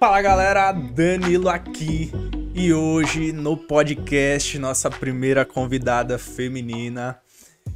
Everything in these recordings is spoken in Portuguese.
Fala galera, Danilo aqui e hoje no podcast nossa primeira convidada feminina.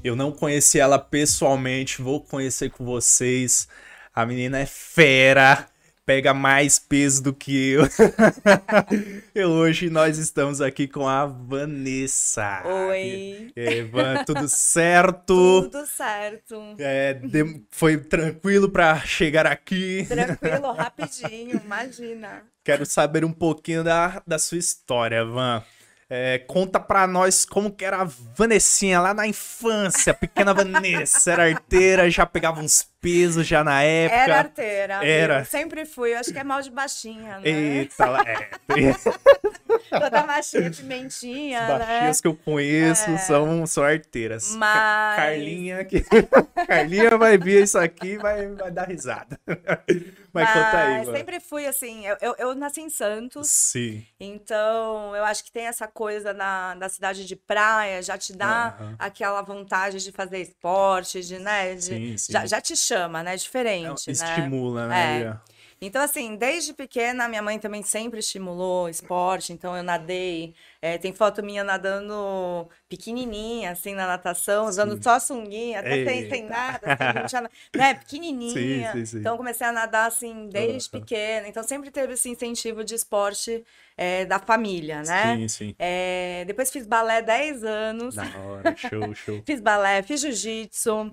Eu não conheci ela pessoalmente, vou conhecer com vocês. A menina é fera, pega mais peso do que eu. e hoje nós estamos aqui com a Vanessa. Oi. E aí, Van, tudo certo? Tudo certo. É, de- Foi tranquilo pra chegar aqui? Tranquilo, rapidinho, imagina. Quero saber um pouquinho da, da sua história, Van. É, conta pra nós como que era a Vanessinha lá na infância, pequena Vanessa. Era arteira, já pegava uns pesos já na época. Era arteira. Era. Sempre fui, eu acho que é mal de baixinha, né? Eita, é, Toda baixinha, pimentinha, as né? baixinhas que eu conheço É. são, são arteiras. Mas- Carlinha, aqui. Carlinha vai ver isso aqui e vai, vai dar risada. Mas, conta aí, Van. sempre fui assim, eu, eu, eu nasci em Santos, Sim. então eu acho que tem essa coisa na, da cidade de praia, já te dá aquela vontade de fazer esporte, de, né? de- Sim, sim. Já, já te chama, né? Diferente, né? Estimula, né? É. Então, assim, desde pequena, minha mãe também sempre estimulou esporte, então eu nadei. É, tem foto minha nadando pequenininha, assim, na natação, usando Sim. só sunguinha, até sem, sem nada, assim, não tinha né, pequenininha. Sim, sim, sim. Então, comecei a nadar, assim, desde pequena. Então, sempre teve esse incentivo de esporte é, da família, né? Sim, sim. É, depois fiz balé 10 anos, Da hora, show, show. fiz balé, fiz jiu-jitsu.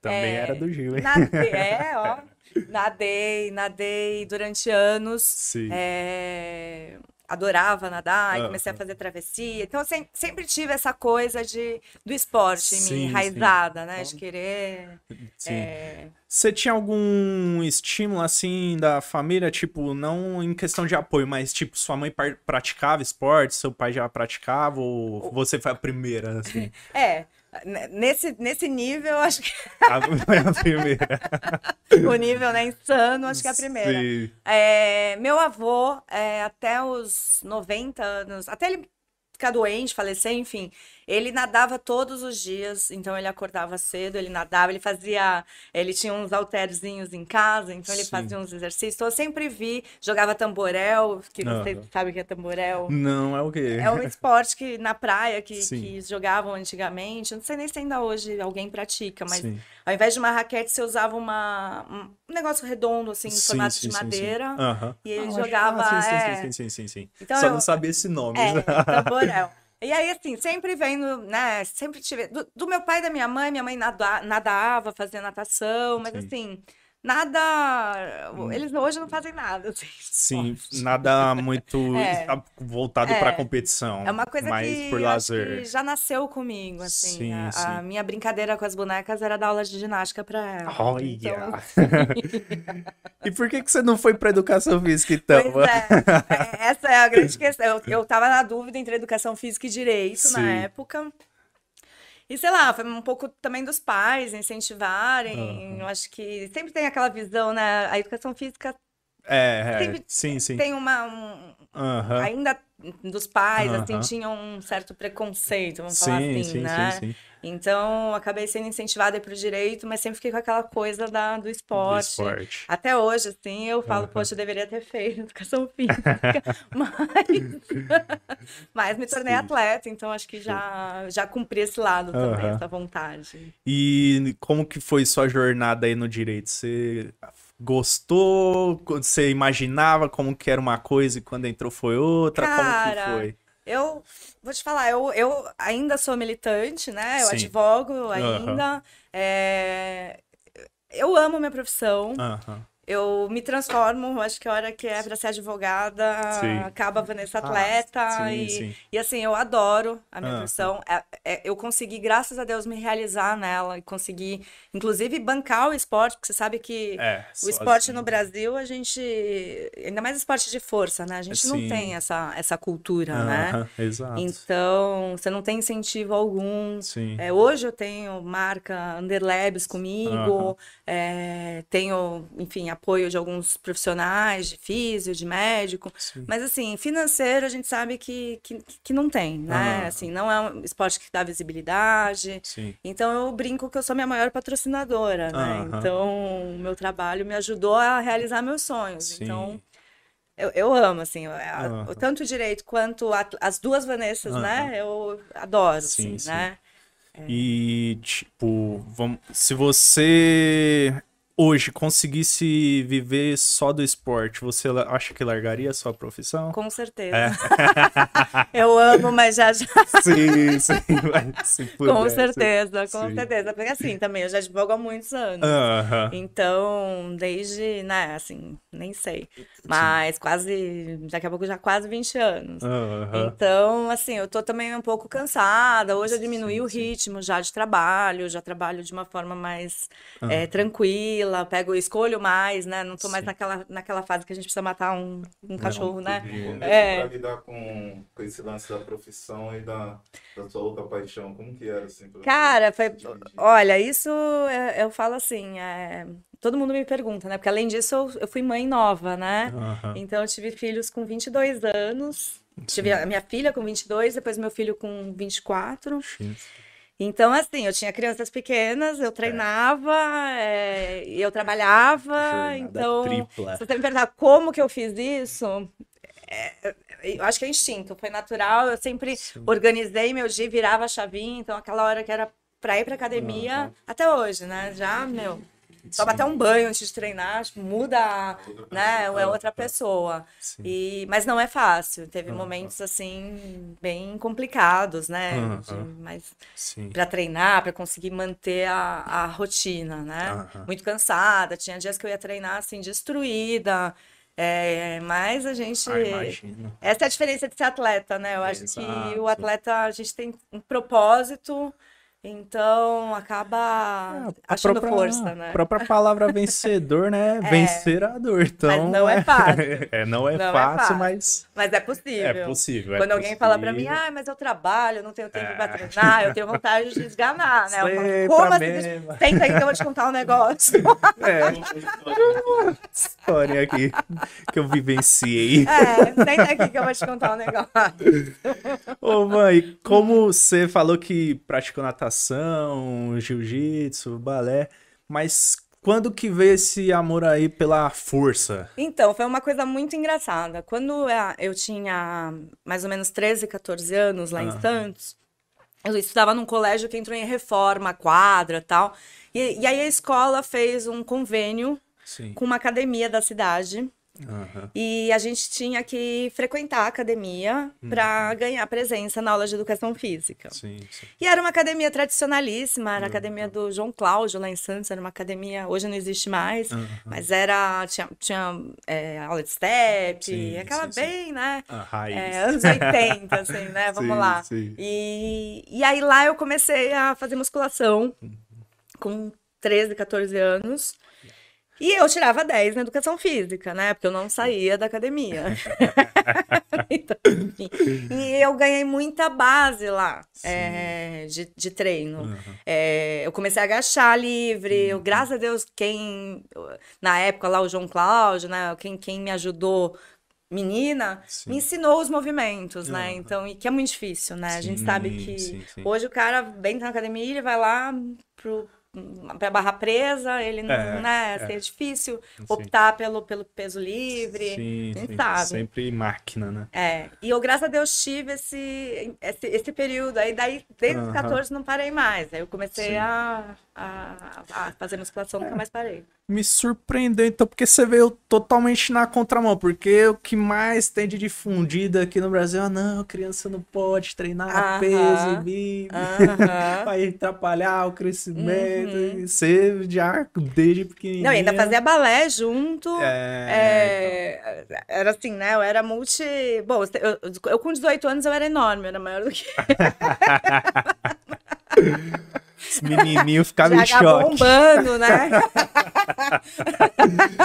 Também É, era do Gil, hein? É, ó. Nadei, nadei durante anos. Sim. É, adorava nadar, e comecei a fazer travessia. Então, eu sem- sempre tive essa coisa de, do esporte em Sim, mim, sim. enraizada, né? De querer. Sim. é, Você tinha algum estímulo assim da família, tipo, não em questão de apoio, mas tipo, sua mãe praticava esporte, seu pai já praticava, ou você foi a primeira, assim? é, nesse, nesse nível, acho que A, foi a primeira. o nível, né, insano, acho que é a primeira. Sim. É, meu avô, é, até os 90 anos, até ele ficar doente, falecer, enfim, ele nadava todos os dias, então ele acordava cedo, ele nadava, ele fazia, ele tinha uns halterzinhos em casa, então ele Sim. fazia uns exercícios, então eu sempre vi, jogava tamborel, que você sabe o que é tamborel. Não, é o quê? É um esporte que na praia que, que jogavam antigamente, não sei nem se ainda hoje alguém pratica, mas Sim. ao invés de uma raquete, você usava uma, um negócio redondo, assim, em Sim, formato sim, de sim, sim. madeira. Aham. E ele Ah, jogava, ah, sim, é. sim, sim, sim, sim, sim. Então Só eu- não sabia esse nome. É, tamborel. E aí, assim, sempre vendo, né? Sempre tive. Do, do meu pai e da minha mãe, minha mãe nada, nadava, fazia natação, mas Sim. Assim, nada. Eles hoje não fazem nada. assim, Sim, esporte. nada muito É. voltado É. pra competição. É uma coisa que que já nasceu comigo, assim. Sim, a, a sim. minha brincadeira com as bonecas era dar aula de ginástica pra ela. Olha! Então, e por que, que você não foi pra educação física, então? É, é, essa é a grande questão. Eu, eu tava na dúvida entre educação física e direito na Sim. época. E sei lá, foi um pouco também dos pais incentivarem. Aham. Eu acho que sempre tem aquela visão, né? A educação física É, é, sim, sim. tem uma. um- Aham. ainda dos pais, assim, Aham. tinham um certo preconceito, vamos falar Sim, assim, sim, né? sim, sim. Então, acabei sendo incentivada para o direito, mas sempre fiquei com aquela coisa da, do Do esporte. esporte. Até hoje, assim, eu falo, Aham. poxa, eu deveria ter feito educação física, mas, mas me tornei Sim. atleta, então acho que já, já cumpri esse lado também, Aham. essa vontade. E como que foi sua jornada aí no direito? Você gostou? Você imaginava como que era uma coisa e quando entrou foi outra? como Cara, que foi? Eu vou te falar, eu, eu ainda sou militante, né? Eu Sim. advogo ainda. é, Eu amo minha profissão. Aham. Eu me transformo, acho que a hora que é para ser advogada, Sim. acaba a Vanessa Ah, atleta. sim, e, sim. e assim, eu adoro a minha Ah. profissão. É- é- eu consegui, graças a Deus, me realizar nela e consegui, inclusive, bancar o esporte, porque você sabe que É, o esporte sozinho. no Brasil, a gente. Ainda mais esporte de força, né? A gente não tem essa, essa cultura, né? Aham, Exato. Então, você não tem incentivo algum. Sim. É, hoje eu tenho marca Underlabs comigo, é, tenho, enfim, a apoio de alguns profissionais, de físio, de médico. Sim. Mas, assim, financeiro a gente sabe que, que, que não tem, né? Aham. Assim, não é um esporte que dá visibilidade. Sim. Então eu brinco que eu sou minha maior patrocinadora, né? Aham. Então o meu trabalho me ajudou a realizar meus sonhos. Sim. Então eu, eu amo, assim, eu- a- Aham. o tanto o direito quanto a- as duas Vanessas, né? Eu adoro, Sim, assim, sim. né? E, tipo, vamos, se você hoje conseguisse viver só do esporte, você acha que largaria a sua profissão? Com certeza. É. Eu amo, mas já já. Sim, sim, mas Com certeza, com Sim. certeza. Porque assim, também eu já advogo há muitos anos. Aham. Então, desde, né, assim, nem sei. Mas quase, daqui a pouco já quase 20 anos. Aham. Então, assim, eu tô também um pouco cansada. Hoje eu diminui Sim, o sim. ritmo já de trabalho, já trabalho de uma forma mais eh, tranquila, pego, escolho mais, né? Não tô mais Sim. naquela, naquela fase que a gente precisa matar um, um cachorro, né? É. pra lidar com, com esse lance da profissão e da, da sua outra paixão? Como que era, assim? Cara, foi. Olha, isso é- eu falo assim, é, todo mundo me pergunta, né? Porque além disso, eu, eu fui mãe nova, né? Aham. Então, eu tive filhos com 22 anos. Tive a minha filha com 22, depois meu filho com 24. Sim. Então, assim, eu tinha crianças pequenas, eu treinava, é, e eu trabalhava. Jornada então, tripla. se você me perguntar como que eu fiz isso, é, eu acho que é instinto, foi natural. Eu sempre Sim. organizei meu dia, virava a chavinha. Então, aquela hora que era pra ir pra academia, Aham. até hoje, né? Já, meu, toma até um banho antes de treinar, tipo, muda, né? É outra pessoa. Sim. E, mas não é fácil. Teve Aham. momentos assim bem complicados, né? De- Aham. mas para treinar, para conseguir manter a, a rotina, né? Aham. Muito cansada. Tinha dias que eu ia treinar assim destruída. É, mas a gente Ah, essa é a diferença de ser atleta, né? Eu acho que Exato. o atleta a gente tem um propósito, então acaba a achando própria, força, né? A própria palavra vencedor, né? Vencer a dor. Então, não é fácil. É, não é Não é fácil, fácil. mas Mas é possível. é possível. é Quando alguém fala pra mim, possível. ah, mas eu trabalho, eu não tenho tempo pra É. treinar, eu tenho vontade de esganar, né? Falo, como assim? Senta aí que eu vou te contar um negócio. É, história aqui que eu vivenciei. É, senta aqui que eu vou te contar um negócio. Ô, mãe, como você falou que praticou natação, jiu-jitsu, balé, mas quando que veio esse amor aí pela força? Então, foi uma coisa muito engraçada. Quando eu tinha mais ou menos 13, 14 anos lá em. Santos, eu estudava num colégio que entrou em reforma, quadra e tal. E, e aí a escola fez um convênio Sim. com uma academia da cidade. Aham. E a gente tinha que frequentar a academia para ganhar presença na aula de educação física. Sim, sim. E era uma academia tradicionalíssima, Uhum. era a academia do João Cláudio lá em Santos, era uma academia, hoje não existe mais, mas era, tinha, tinha é, aula de step, Sim, aquela bem, né? A raiz. É, anos 80, assim, né? Vamos lá. E, e aí lá eu comecei a fazer musculação com 13, 14 anos. E eu tirava 10 na educação física, né? Porque eu não saía da academia. Então, enfim. E eu ganhei muita base lá é, de, de treino. Aham. É, eu comecei a agachar livre. Eu, graças a Deus, quem. Na época lá, o João Cláudio, né? Quem, quem me ajudou, menina, Sim. me ensinou os movimentos, né? Aham. Então, e que é muito difícil, né? A gente Sim, sabe que sim, hoje o cara vem na academia e ele vai lá pro. Pra barra presa, ele não, É, né? é. assim, é difícil Sim. optar pelo, pelo peso livre. Sim, sim. sabe. Sempre máquina, né? É, e eu, graças a Deus, tive esse, esse, esse período aí, daí, desde os Aham. 14 não parei mais. Aí eu comecei a, a, a fazer musculação, nunca mais parei. Me surpreendeu, então, porque você veio totalmente na contramão. Porque o que mais tem de difundida aqui no Brasil, ah, não, criança não pode treinar Aham. peso, bibi, Aham. vai atrapalhar o crescimento. E você já, desde pequenininha... Não, ainda fazia balé junto. É, É, era assim, né? Eu era multi. Bom, eu, eu com 18 anos eu era enorme, eu era maior do que. Os menininhos ficavam em Já choque. bombando, né?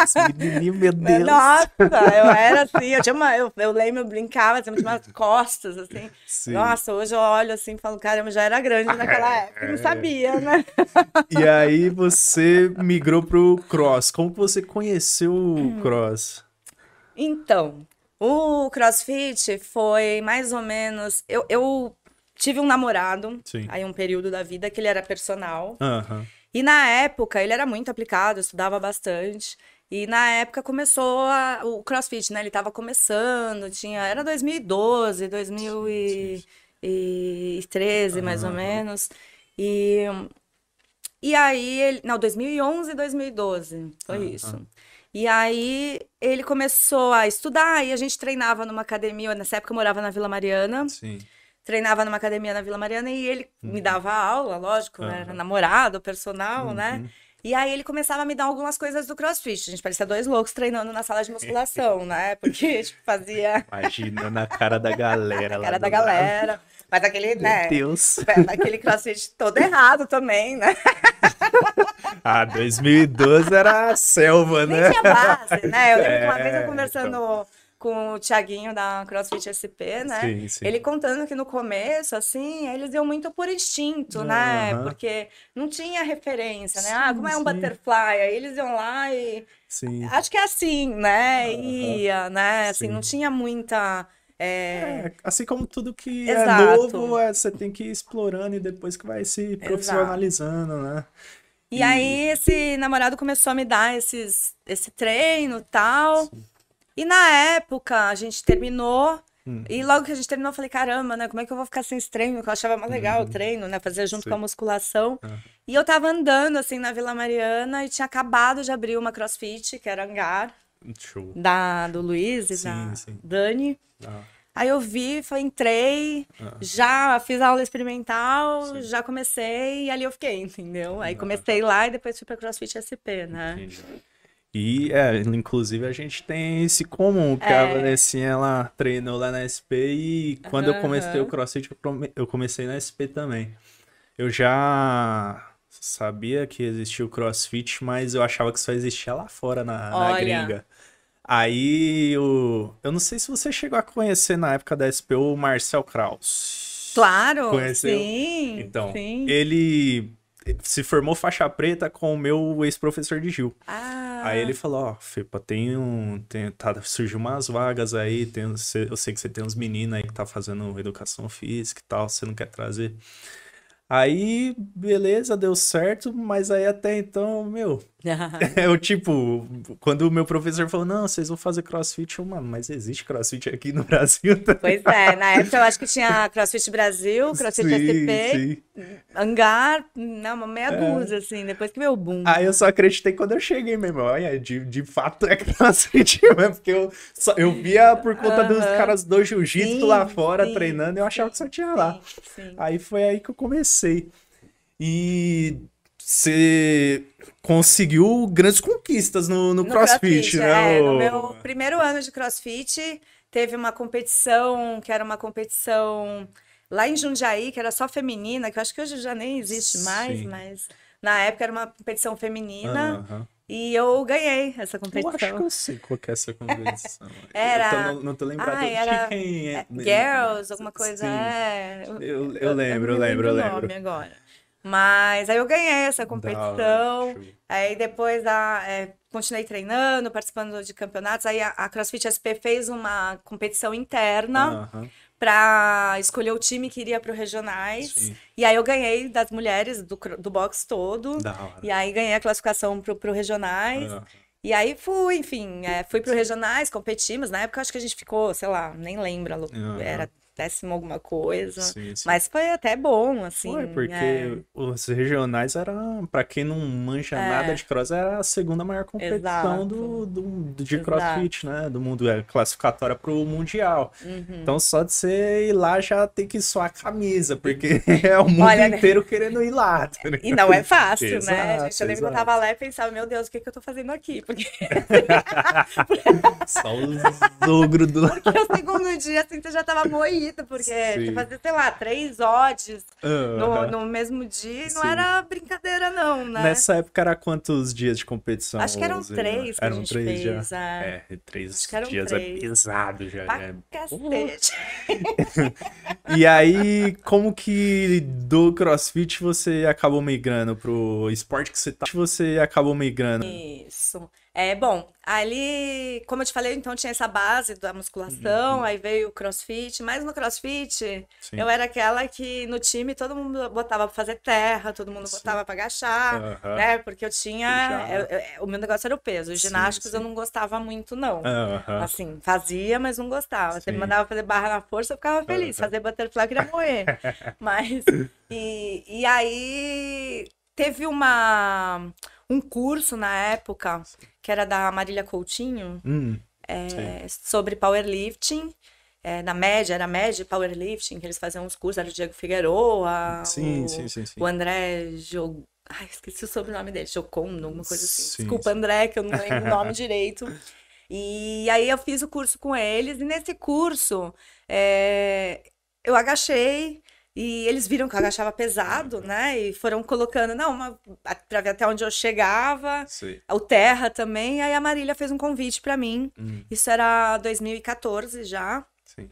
Esse menininho, meu Deus. Nossa, eu era assim, eu tinha uma, eu, eu lembro, eu brincava, assim, eu tinha umas costas, assim. Sim. Nossa, hoje eu olho assim e falo, caramba, já era grande naquela época, não sabia, né? E aí você migrou pro cross. Como você conheceu Hum. o cross? Então, o CrossFit foi mais ou menos. Eu, eu tive um namorado, Sim. aí um período da vida, que ele era personal. Aham. E na época ele era muito aplicado, estudava bastante. E na época começou a- o CrossFit, né? Ele tava começando, tinha. Era 2012, 2013, mais ou menos. E. E aí ele. Não, 2011, 2012. Foi Aham. isso. E aí ele começou a estudar e a gente treinava numa academia. Nessa época eu morava na Vila Mariana Sim. Treinava numa academia na Vila Mariana e ele me dava aula, lógico, Aham. era namorado, personal, né? Uhum. E aí ele começava a me dar algumas coisas do CrossFit. A gente parecia dois loucos treinando na sala de musculação, né? Porque tipo, fazia Imagina na cara da galera a lá cara da do lado. galera. Mas aquele, Meu né? Deus. Aquele CrossFit todo errado também, né? Ah, 2012 era a selva, Nem né? tinha base, né? Eu lembro que uma É, vez eu conversando com o Thiaguinho da CrossFit SP, né? Sim, sim. Ele contando que no começo, assim, eles iam muito por instinto, né? Porque não tinha referência, né? Sim, ah, como é um sim. butterfly? Aí eles iam lá e. Sim. Acho que é assim, né? Ia, né? Assim, Sim. não tinha muita. é, É, assim como tudo que Exato. é novo, é, você tem que ir explorando e depois que vai se profissionalizando, né? E aí esse namorado começou a me dar esses, esse treino e tal. E na época a gente terminou. Hum. E logo que a gente terminou, eu falei, caramba, né? Como é que eu vou ficar sem esse treino? Que eu achava mais legal o treino, né? Fazer junto Uhum. Sim. com a musculação. Aham. E eu tava andando, assim, na Vila Mariana e tinha acabado de abrir uma crossfit, que era hangar, Show. da, do Luiz e Sim, da sim. Dani. Ah, Aí eu vi, foi, entrei, Ah. já fiz aula experimental, Sim. já comecei e ali eu fiquei, entendeu? Aí comecei lá e depois fui pra CrossFit SP, né? entendi. E, é, inclusive, a gente tem esse comum, que É. a Vanessinha, ela treinou lá na SP e quando eu comecei o. CrossFit, eu come- eu comecei na SP também. Eu já sabia que existia o CrossFit, mas eu achava que só existia lá fora, na, na gringa. Aí, o... eu não sei se você chegou a conhecer na época da SP o Marcel Kraus. Claro, Conheceu? sim, Então, sim. ele se formou faixa preta com o meu ex-professor de Gil. Ah, Aí ele falou, ó, Fepa, tem um. Tem, tá, surgiu umas vagas aí, tem, eu sei que você tem uns meninos aí que tá fazendo educação física e tal, você não quer trazer. Aí, beleza, deu certo, mas aí até então, meu, eu tipo, quando o meu professor falou, não, vocês vão fazer crossfit, eu, mano, mas existe crossfit aqui no Brasil. Pois é, na época eu acho que tinha CrossFit Brasil, CrossFit Sim, SP, sim. Hangar, não, uma meia dúzia, assim, depois que veio o boom. Aí eu só acreditei quando eu cheguei mesmo. Olha, de, de fato é crossfit mesmo, porque eu, só, eu via por conta dos caras do jiu-jitsu lá fora sim, treinando, eu achava que só tinha lá. Aí foi aí que eu comecei. E você conseguiu grandes conquistas no, no, No CrossFit, né? é, no meu primeiro ano de CrossFit, teve uma competição, que era uma competição lá em Jundiaí, que era só feminina, que eu acho que hoje já nem existe mais, Sim. mas na época era uma competição feminina. E eu ganhei essa Eu acho competição. que eu sei qual que é essa competição. Era- Eu tô- não, não tô lembrado. Era- Chicken... É, Girls, alguma coisa, é. Eu, eu lembro, eu me lembro, eu lembro. nome agora. Mas aí eu ganhei essa Da competição. Aí depois a, é, continuei treinando, participando de campeonatos. Aí a, a CrossFit SP fez uma competição interna Aham. Para escolher o time que iria para o regionais. Sim. E aí eu ganhei das mulheres do, do box todo. E aí ganhei a classificação pro, pro regionais. Aham. E aí fui, enfim, é, fui pro regionais, competimos. Na época acho que a gente ficou, sei lá, nem lembro, era décimo alguma coisa. Sim, sim. Mas foi até bom, assim. Foi, porque é. os regionais eram, pra quem não manja nada de cross, era a segunda maior competição do, do, do- de Exato. crossfit, né? Do mundo, é classificatória pro mundial. Uhum. Então só de você ir lá já tem que suar a camisa, porque é o mundo Olha, né? inteiro querendo ir lá. tá? E não é fácil, né? Exato, Gente, eu lembro que eu tava lá e pensava, meu Deus, o que que eu tô fazendo aqui? Porque Só os ogros do Porque o segundo dia, assim, você já tava moída, porque Sim. você fazia, sei lá, três odds no, no mesmo dia e não era brincadeira, não, né? Nessa época era quantos dias de competição? Acho que eram três que Eram três fez. já. É. É, três que eram dias três. é pesado já. Pra é. cacete. E aí, como que do CrossFit você acabou migrando pro esporte que você tá? Você acabou migrando. Isso. É, bom, ali, como eu te falei, então tinha essa base da musculação, aí veio o crossfit, mas no crossfit Uhum. Sim. eu era aquela que no time todo mundo botava pra fazer terra, todo mundo Sim. botava pra agachar, Aham. né? Porque eu tinha. Eu- eu- o meu negócio era o peso. Os Sim, ginásticos sim. eu não gostava muito, não. Aham. Assim, fazia, mas não gostava. Você me Sim. mandava fazer barra na força, eu ficava feliz. Fazer butterfly, eu queria morrer. Mas, e, e aí, teve uma, um curso na época, que era da Marília Coutinho, Hum, é, sobre powerlifting. É, na média, era média powerlifting, que eles faziam uns cursos, era o Diego Figueroa, sim, o, sim, sim, o André Jo... Ai, esqueci o sobrenome dele, Jocondo, alguma coisa assim. Sim, Desculpa. André, que eu não lembro o nome direito. E aí eu fiz o curso com eles, e nesse curso é, eu agachei, e eles viram que eu agachava pesado, né? E foram colocando, não, uma, pra ver até onde eu chegava, Sim. o Terra também. Aí a Marília fez um convite pra mim. Hum, Isso era 2014 já. sim.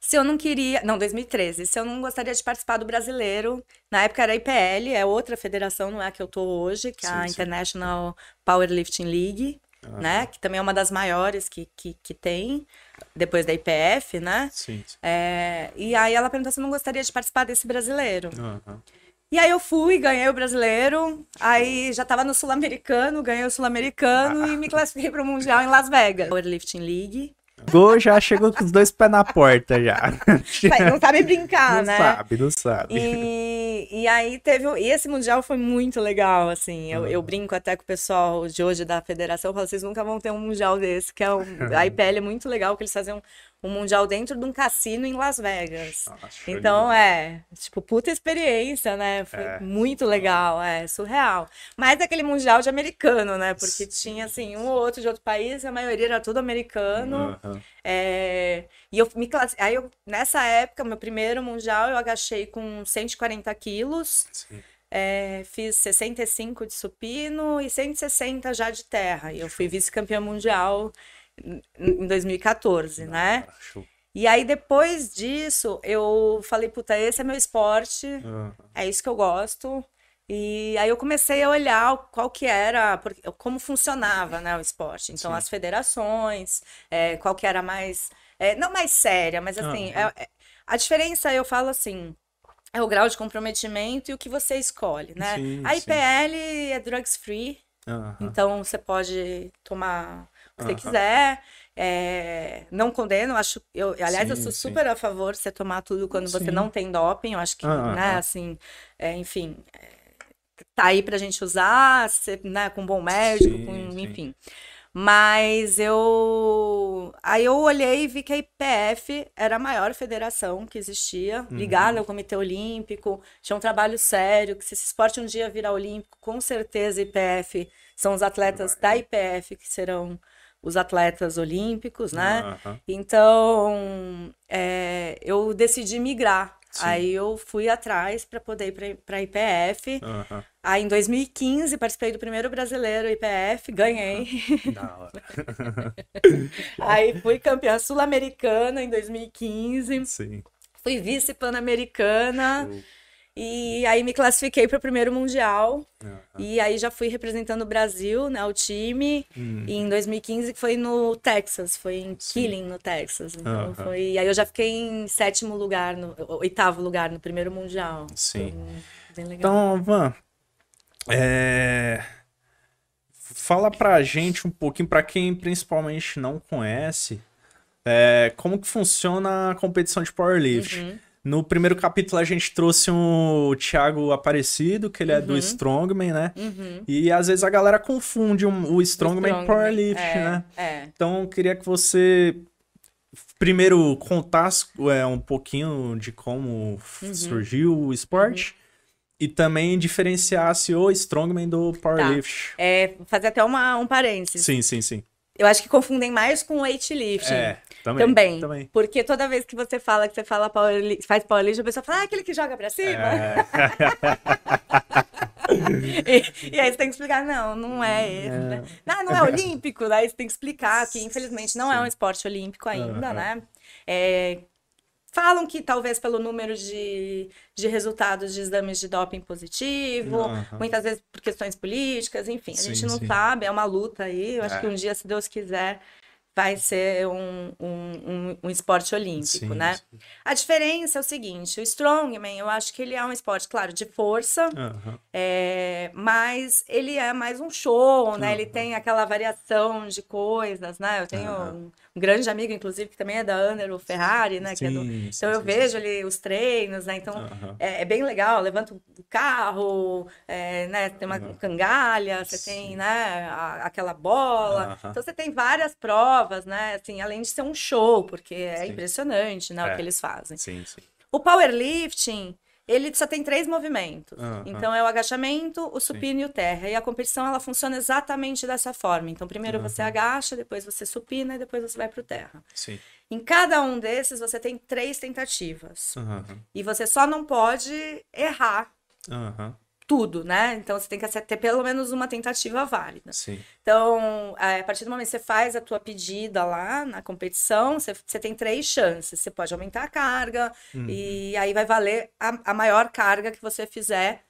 Se eu não queria. Não, 2013. Se eu não gostaria de participar do brasileiro. Na época era a IPL, é outra federação, não é a que eu tô hoje, que é a Sim, sim. International Powerlifting League, Ah, né? Que também é uma das maiores que, que, que tem, depois da IPF, né? Sim, sim. É, e aí ela perguntou se eu não gostaria de participar desse brasileiro. Aham. E aí eu fui, ganhei o brasileiro, aí já tava no sul-americano, ganhei o sul-americano e me classifiquei para o Mundial em Las Vegas. Powerlifting League. Gol já chegou com os dois pés na porta já. Mas Não sabe brincar, não né? sabe, não sabe. E, e aí teve. E esse mundial foi muito legal, assim. Eu, eu brinco até com o pessoal de hoje da federação, eu falo, vocês nunca vão ter um mundial desse, que é um. A IPL é muito legal, que eles faziam um mundial dentro de um cassino em Las Vegas. Nossa, de Então, é, tipo, puta experiência, né? Foi É. muito legal, é, surreal. Mas aquele mundial de americano, né? Porque tinha, assim, um ou outro de outro país, a maioria era tudo americano. Aham. É, e eu me classi... Aí eu, nessa época, meu primeiro mundial, eu agachei com 140 quilos, Sim. é, fiz 65 de supino e 160 já de terra. E eu fui vice-campeã mundial em em 2014, né? Ah, show. E aí, depois disso, eu falei, puta, esse é meu esporte, Aham. é isso que eu gosto. E aí eu comecei a olhar qual que era, como funcionava, né, o esporte. Então, Sim. as federações, é, qual que era mais, é, não mais séria, mas assim, Aham. é- a diferença, eu falo assim, é o grau de comprometimento e o que você escolhe, né? Sim, a sim. IPL é drugs free, então você pode tomar que você quiser. é, não condeno, acho. Eu, aliás, eu Sim, sou sim. super a favor de você tomar tudo quando você Sim. não tem doping. Eu acho que, né, assim, é, enfim, é, tá aí pra gente usar, né, com um bom médico, com, enfim. Mas eu. Aí eu olhei e vi que a IPF era a maior federação que existia, Uhum. ligada ao Comitê Olímpico, tinha um trabalho sério, que se esse esporte um dia virar olímpico, com certeza a IPF são os atletas da IPF que serão os atletas olímpicos, né? Aham. Então, é, eu decidi migrar. Sim. Aí eu fui atrás para poder ir para a IPF. Aham. Aí em 2015 participei do primeiro brasileiro IPF, ganhei. Hora. Aí fui campeã sul-americana em 2015, Sim. fui vice pan-americana Show. E aí me classifiquei para o primeiro mundial. Aham. E aí já fui representando o Brasil, né, o time. Hum. E em 2015 que foi no Texas, foi em Sim. Killing, no Texas. Então Aham. foi. E aí eu já fiquei em sétimo lugar, no oitavo lugar no primeiro mundial. Sim. Foi bem legal. Então, Van, é... fala pra gente um pouquinho, pra quem principalmente não conhece, é, como que funciona a competição de powerlift. Uhum. No primeiro capítulo a gente trouxe um, o Thiago Aparecido, que ele é do Uhum. Strongman, né? Uhum. E às vezes a galera confunde um- o Strongman com Strongman, Powerlift, é, né? É. Então eu queria que você primeiro contasse é, um pouquinho de como Uhum. surgiu o esporte e também diferenciasse o Strongman do Powerlift. É, fazer até uma, um parênteses. Sim, sim, sim. Eu acho que confundem mais com weightlifting. É, também. Também. também. Porque toda vez que você fala que você fala powerli- faz powerlifting, a pessoa fala, ah, aquele que joga pra cima. É, E, e aí você tem que explicar, não, não é esse, né? Não, não é olímpico, daí você tem que explicar que infelizmente não é um esporte olímpico ainda, Aham. né? É, falam que talvez pelo número de, de resultados de exames de doping positivo, Aham. muitas vezes por questões políticas, enfim, a Sim, gente não sim. sabe, é uma luta aí, eu acho É. que um dia, se Deus quiser, vai ser um, um, um, um esporte olímpico, Sim, né? sim. A diferença é o seguinte, o strongman, eu acho que ele é um esporte, claro, de força, Aham. é, mas ele é mais um show, né? Ele Aham. tem aquela variação de coisas, né? Eu tenho Aham. Um, grande amigo, inclusive, que também é da Under, o Ferrari, né? que é do- Sim, sim, Então eu sim, vejo ali os treinos, né? Então é, é bem legal, levanta o carro, é, né? Tem uma cangalha, você Sim. tem, né? a- aquela bola. Então você tem várias provas, né? Assim, além de ser um show, porque é Sim. impressionante, né? É. O que eles fazem. Sim, sim. O powerlifting, ele só tem três movimentos. Aham. Então é o agachamento, o supino e o terra. E a competição ela funciona exatamente dessa forma. Então primeiro você agacha, depois você supina e depois você vai para o terra. Sim. Em cada um desses você tem três tentativas. Aham. E você só não pode errar Aham. Tudo, né? Então você tem que ter pelo menos uma tentativa válida. Sim. Então, é, a partir do momento que você faz a tua pedida lá na competição, você, você tem três chances. Você pode aumentar a carga Uhum. e aí vai valer a, a maior carga que você fizer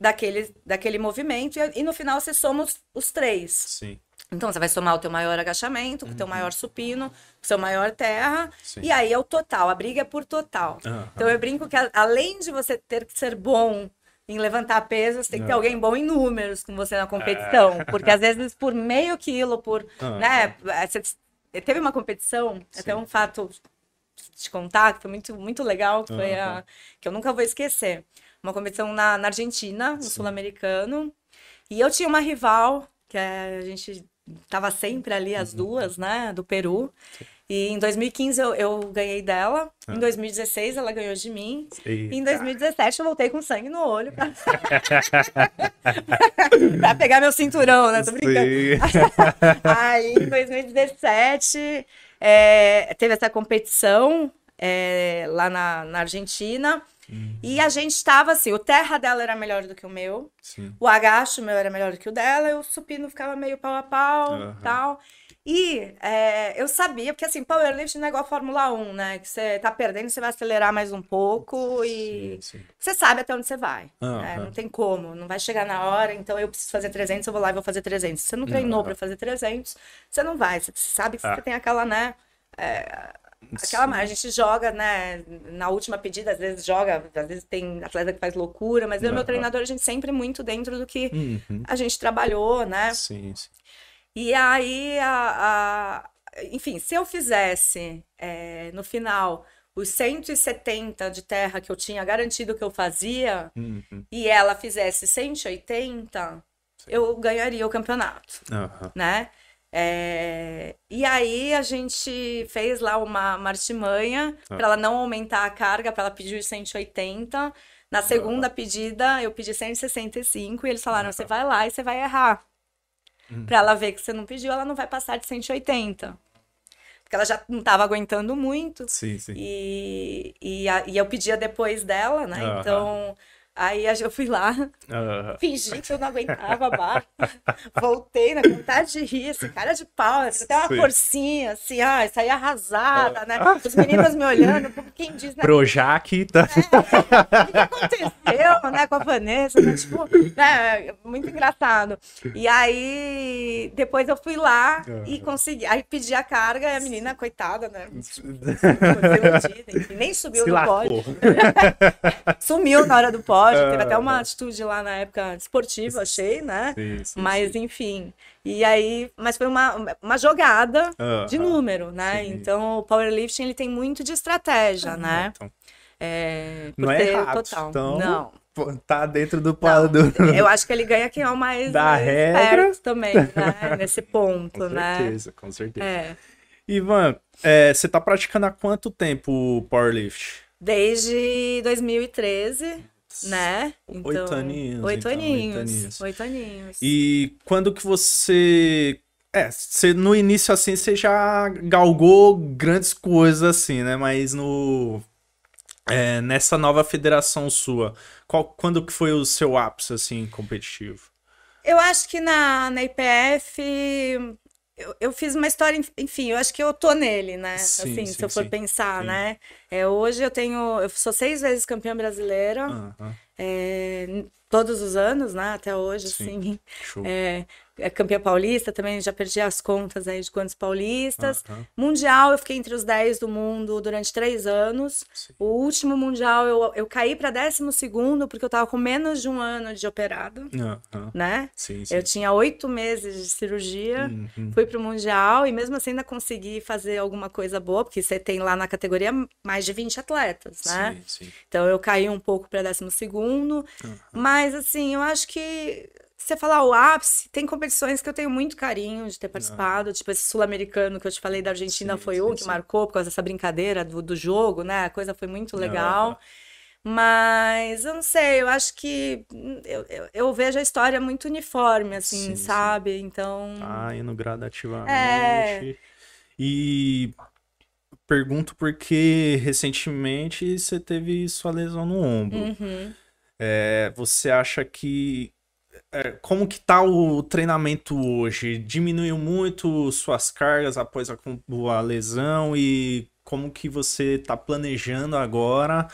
daquele, daquele movimento. E, e no final você soma os, os três. Sim. Então você vai somar o teu maior agachamento, o teu maior supino, o seu maior terra. Uhum. Sim. E aí é o total. A briga é por total. Aham. Então eu brinco que além de você ter que ser bom em levantar peso, você tem que ter Ah. alguém bom em números com você na competição. Porque às vezes por meio quilo, por. Ah. né? você- Teve uma competição, até Sim. um fato te contar, que foi muito, muito legal, que foi a. Que eu nunca vou esquecer. Uma competição na, na Argentina, no Sim. Sul-Americano. E eu tinha uma rival, que é- a gente tava sempre ali, as Uhum. duas, né? Do Peru. E em 2015 eu, eu ganhei dela. Ah. Em 2016 ela ganhou de mim. E em Eita. 2017 eu voltei com sangue no olho pra, pra pegar meu cinturão, né? Tô brincando. Aí em 2017 é, teve essa competição é, lá na, na Argentina. Hum. E a gente tava assim, o terra dela era melhor do que o meu, Sim. o agacho meu era melhor do que o dela, e o supino ficava meio pau a pau Aham. tal. E é, eu sabia, porque assim, powerlifting não é igual a Fórmula 1, né? Que você tá perdendo, você vai acelerar mais um pouco e Sim, sim. você sabe até onde você vai. né? Não tem como, não vai chegar na hora, então eu preciso fazer 300, eu vou lá e vou fazer 300. Se você não treinou Aham. pra fazer 300, você não vai. Você sabe que Ah. você tem aquela, né? Aquela Sim. margem, a gente joga, né? Na última pedida, às vezes joga, às vezes tem atleta que faz loucura, mas eu e meu treinador, a gente sempre muito dentro do que Uhum. a gente trabalhou, né? Sim, sim. E aí, a, a- enfim, se eu fizesse é, no final os 170 de terra que eu tinha garantido que eu fazia Uhum. e ela fizesse 180, eu ganharia o campeonato, Aham. né? É, e aí a gente fez lá uma, uma artimanha Ah. para ela não aumentar a carga, para ela pedir os 180. Na segunda pedida, eu pedi 165 e eles falaram: você vai lá e você vai errar. Hum. Pra ela ver que você não pediu, ela não vai passar de 180. Porque ela já não estava aguentando muito. Sim, sim. E, e, a- e eu pedia depois dela, né? Aham. Então, aí eu fui lá, Aham. fingi que eu não aguentava a barra. Voltei na vontade de rir, assim, cara de pau, até uma Sim. forcinha, assim, ai, saí arrasada, né? Os meninos me olhando, quem diz, né? Projac tá. O que aconteceu, né, com a Vanessa, né? Tipo, né, muito engraçado. E aí, depois eu fui lá e consegui, aí pedi a carga e a menina, coitada, né? Ficou desiludida, enfim, nem subiu Se no pódio. Sumiu na hora do pódio, teve até uma atitude lá na época esportiva, achei, né? Sim, sim, Mas sim. enfim. E aí, mas foi uma, uma jogada de Aham. número, né? Então o powerlifting ele tem muito de estratégia, né? Então, É, Não é errado, total. então- Não. tá dentro do pau do. Eu acho que ele ganha quem é o mais Da regra. também, né? Nesse ponto, Com né? certeza, com certeza. É. Ivan, é, você tá praticando há quanto tempo o powerlift? Desde 2013, né? Oito aninhos, Oito então, oito aninhos. aninhos. Oito aninhos. E quando que você É, você, no início, assim, você já galgou grandes coisas, assim, né? Mas no... é, nessa nova federação sua, qual, quando que foi o seu ápice, assim, competitivo? Eu acho que na, na IPF eu, eu fiz uma história, enfim, eu acho que eu tô nele, né? Sim, assim, sim, se eu for sim, pensar, né? É, hoje eu tenho, eu sou seis vezes campeã brasileira, Aham, é, n- todos os anos, né? Até hoje, Sim. assim. É, é campeã paulista também, já perdi as contas aí de quantos paulistas. Mundial, eu fiquei entre os 10 do mundo durante três anos. sim. O último Mundial, eu, eu caí para décimo segundo, porque eu tava com menos de um ano de operado, né? Sim, sim. Eu tinha oito meses de cirurgia. Uhum. Fui pro Mundial e mesmo assim ainda consegui fazer alguma coisa boa, porque você tem lá na categoria mais de 20 atletas, né? Sim, sim. Então eu caí um pouco para décimo segundo, mas assim, eu acho que você falar o ápice, tem competições que eu tenho muito carinho de ter participado, tipo esse sul-americano que eu te falei da Argentina Sim, foi sim, um que sim. marcou por causa dessa brincadeira do, do jogo, né? A coisa foi muito legal. Aham. Mas eu não sei, eu acho que hum, eu, eu, eu vejo a história muito uniforme, assim, Sim, sim. sabe? Então. Tá indo gradativamente. É. E pergunto porque recentemente você teve sua lesão no ombro. Uhum. É, você acha que é, como que tá o treinamento hoje? Diminuiu muito suas cargas após a, a lesão e como que você tá planejando agora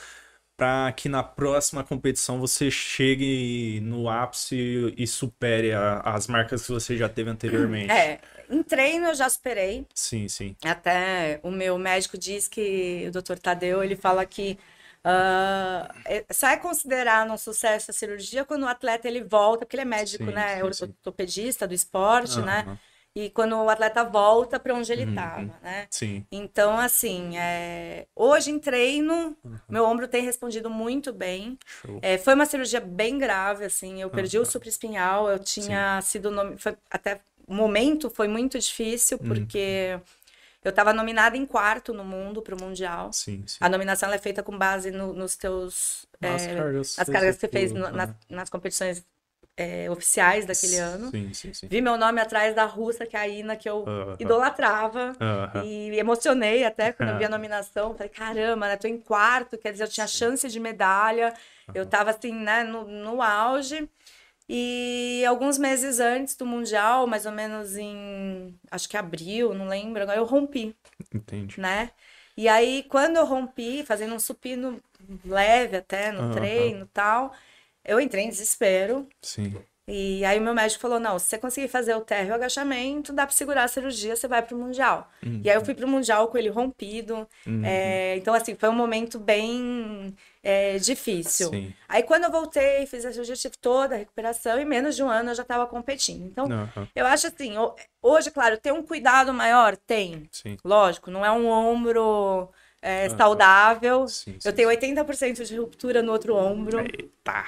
para que na próxima competição você chegue no ápice e supere a- as marcas que você já teve anteriormente? É, em treino eu já superei. Sim, sim. Até o meu médico diz que o Dr. Tadeu, ele fala que ah, é- só é considerado um sucesso a cirurgia quando o atleta ele volta, porque ele é médico, Sim, né? sim, sim. Ortopedista do esporte, né? Aham, E quando o atleta volta para onde ele Uhum. estava, né? Sim. Então, assim, é, hoje em treino, meu ombro tem respondido muito bem. É, foi uma cirurgia bem grave, assim. Eu perdi o supraespinhal, eu tinha sido. Nome... Foi, até o momento foi muito difícil, Uhum. Eu estava nominada em quarto no mundo para o Mundial. Sim, sim. A nominação é feita com base no- nos teus. As é, cargas as cargas que você fez no- nas, nas competições é, oficiais daquele ano. Sim, sim, sim. Vi meu nome atrás da russa, que é a Ina, que eu Aham. idolatrava. Aham. E emocionei até quando eu vi a nominação. Falei, caramba, né? Tô em quarto, quer dizer, eu tinha chance de medalha. Eu tava assim, né, no, no auge. E alguns meses antes do Mundial, mais ou menos em, acho que abril, não lembro, agora eu rompi, Entendi. né? E aí, quando eu rompi, fazendo um supino leve até no treino e tal, eu entrei em desespero. Sim. E aí meu médico falou, não, se você conseguir fazer o térreo e o agachamento, dá pra segurar a cirurgia, você vai pro Mundial. E aí eu fui pro Mundial com ele rompido. Uhum. É, então, assim, foi um momento bem é, difícil. Sim. Aí quando eu voltei, fiz a cirurgia, tive toda a recuperação, e em menos de um ano eu já estava competindo. Então, Aham. eu acho assim, ho- hoje, claro, tem um cuidado maior? Tem. Sim. Lógico, não é um ombro é, Aham. saudável. Sim, Eu tenho 80% de ruptura no outro ombro. Eita.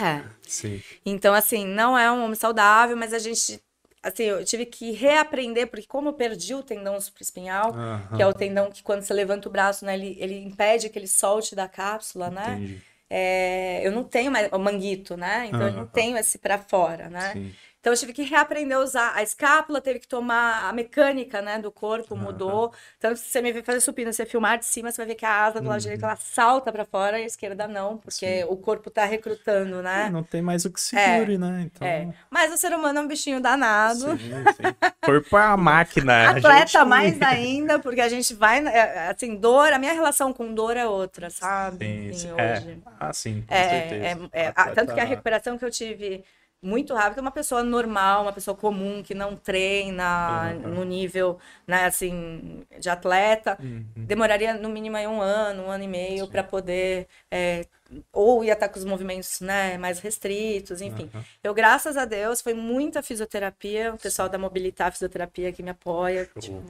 É. Sim. Então, assim, não é um homem saudável, mas a gente. Assim, eu tive que reaprender, porque como eu perdi o tendão supraespinhal, que é o tendão que quando você levanta o braço, né, ele, ele impede que ele solte da cápsula, né? Entendi. É, eu não tenho mais o manguito, né? Então eu não tenho esse pra fora, né? Sim. Então eu tive que reaprender a usar. A escápula teve que tomar a mecânica, né, do corpo mudou. Tanto que se você me ver fazer supino, você filmar de cima, você vai ver que a asa do lado direito ela salta pra fora e a esquerda não, porque Uhum. Sim. o corpo tá recrutando, É, né? não tem mais o que segure, né? Então. É. Mas o ser humano é um bichinho danado. Sim, sim. Corpo é uma máquina. a Atleta gente- mais ainda, porque a gente vai, é, assim, dor, a minha relação com dor é outra, sabe? Sim, Assim, sim. É. Ah, sim, com É, certeza. é, é, tanto que a recuperação que eu tive muito rápida, uma pessoa normal, uma pessoa comum, que não treina Uhum. no nível, né, assim, de atleta, Uhum. demoraria no mínimo aí um ano, um ano e meio para poder, é, ou ia estar com os movimentos, né, mais restritos, enfim. Uhum. Eu, graças a Deus, foi muita fisioterapia, o pessoal da Mobilitar Fisioterapia que me apoia, tipo,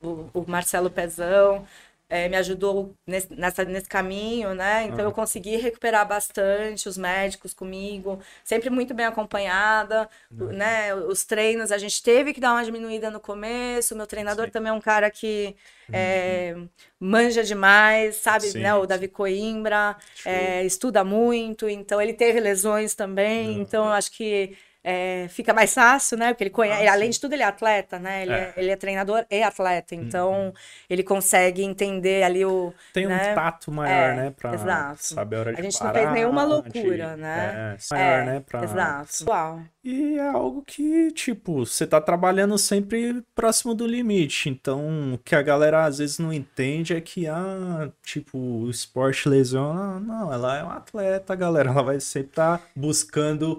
o, o Marcelo Pezão, eh, me ajudou nesse, nessa, nesse caminho, né? Então eu consegui recuperar bastante, os médicos comigo, sempre muito bem acompanhada, o- né? Os treinos, a gente teve que dar uma diminuída no começo, meu treinador Sim. também é um cara que eh, manja demais, sabe, Sim, né? O. Davi Coimbra, eh, estuda muito, então ele teve lesões também, então eu acho que é, fica mais fácil, né? Porque ele conhece, Ah, além de tudo, ele é atleta, né? Ele é, É. ele é treinador e atleta, então ele consegue entender ali o. Tem um né? tato maior, É, né? Pra exato. saber a hora de A gente não parar, fez nenhuma de- loucura, né? É, maior, É, né? Pra... Exato. Uau. E é algo que, tipo, você tá trabalhando sempre próximo do limite. Então, o que a galera às vezes não entende é que, ah, tipo, o esporte lesiona. Não, ela é uma atleta, galera. Ela vai sempre estar buscando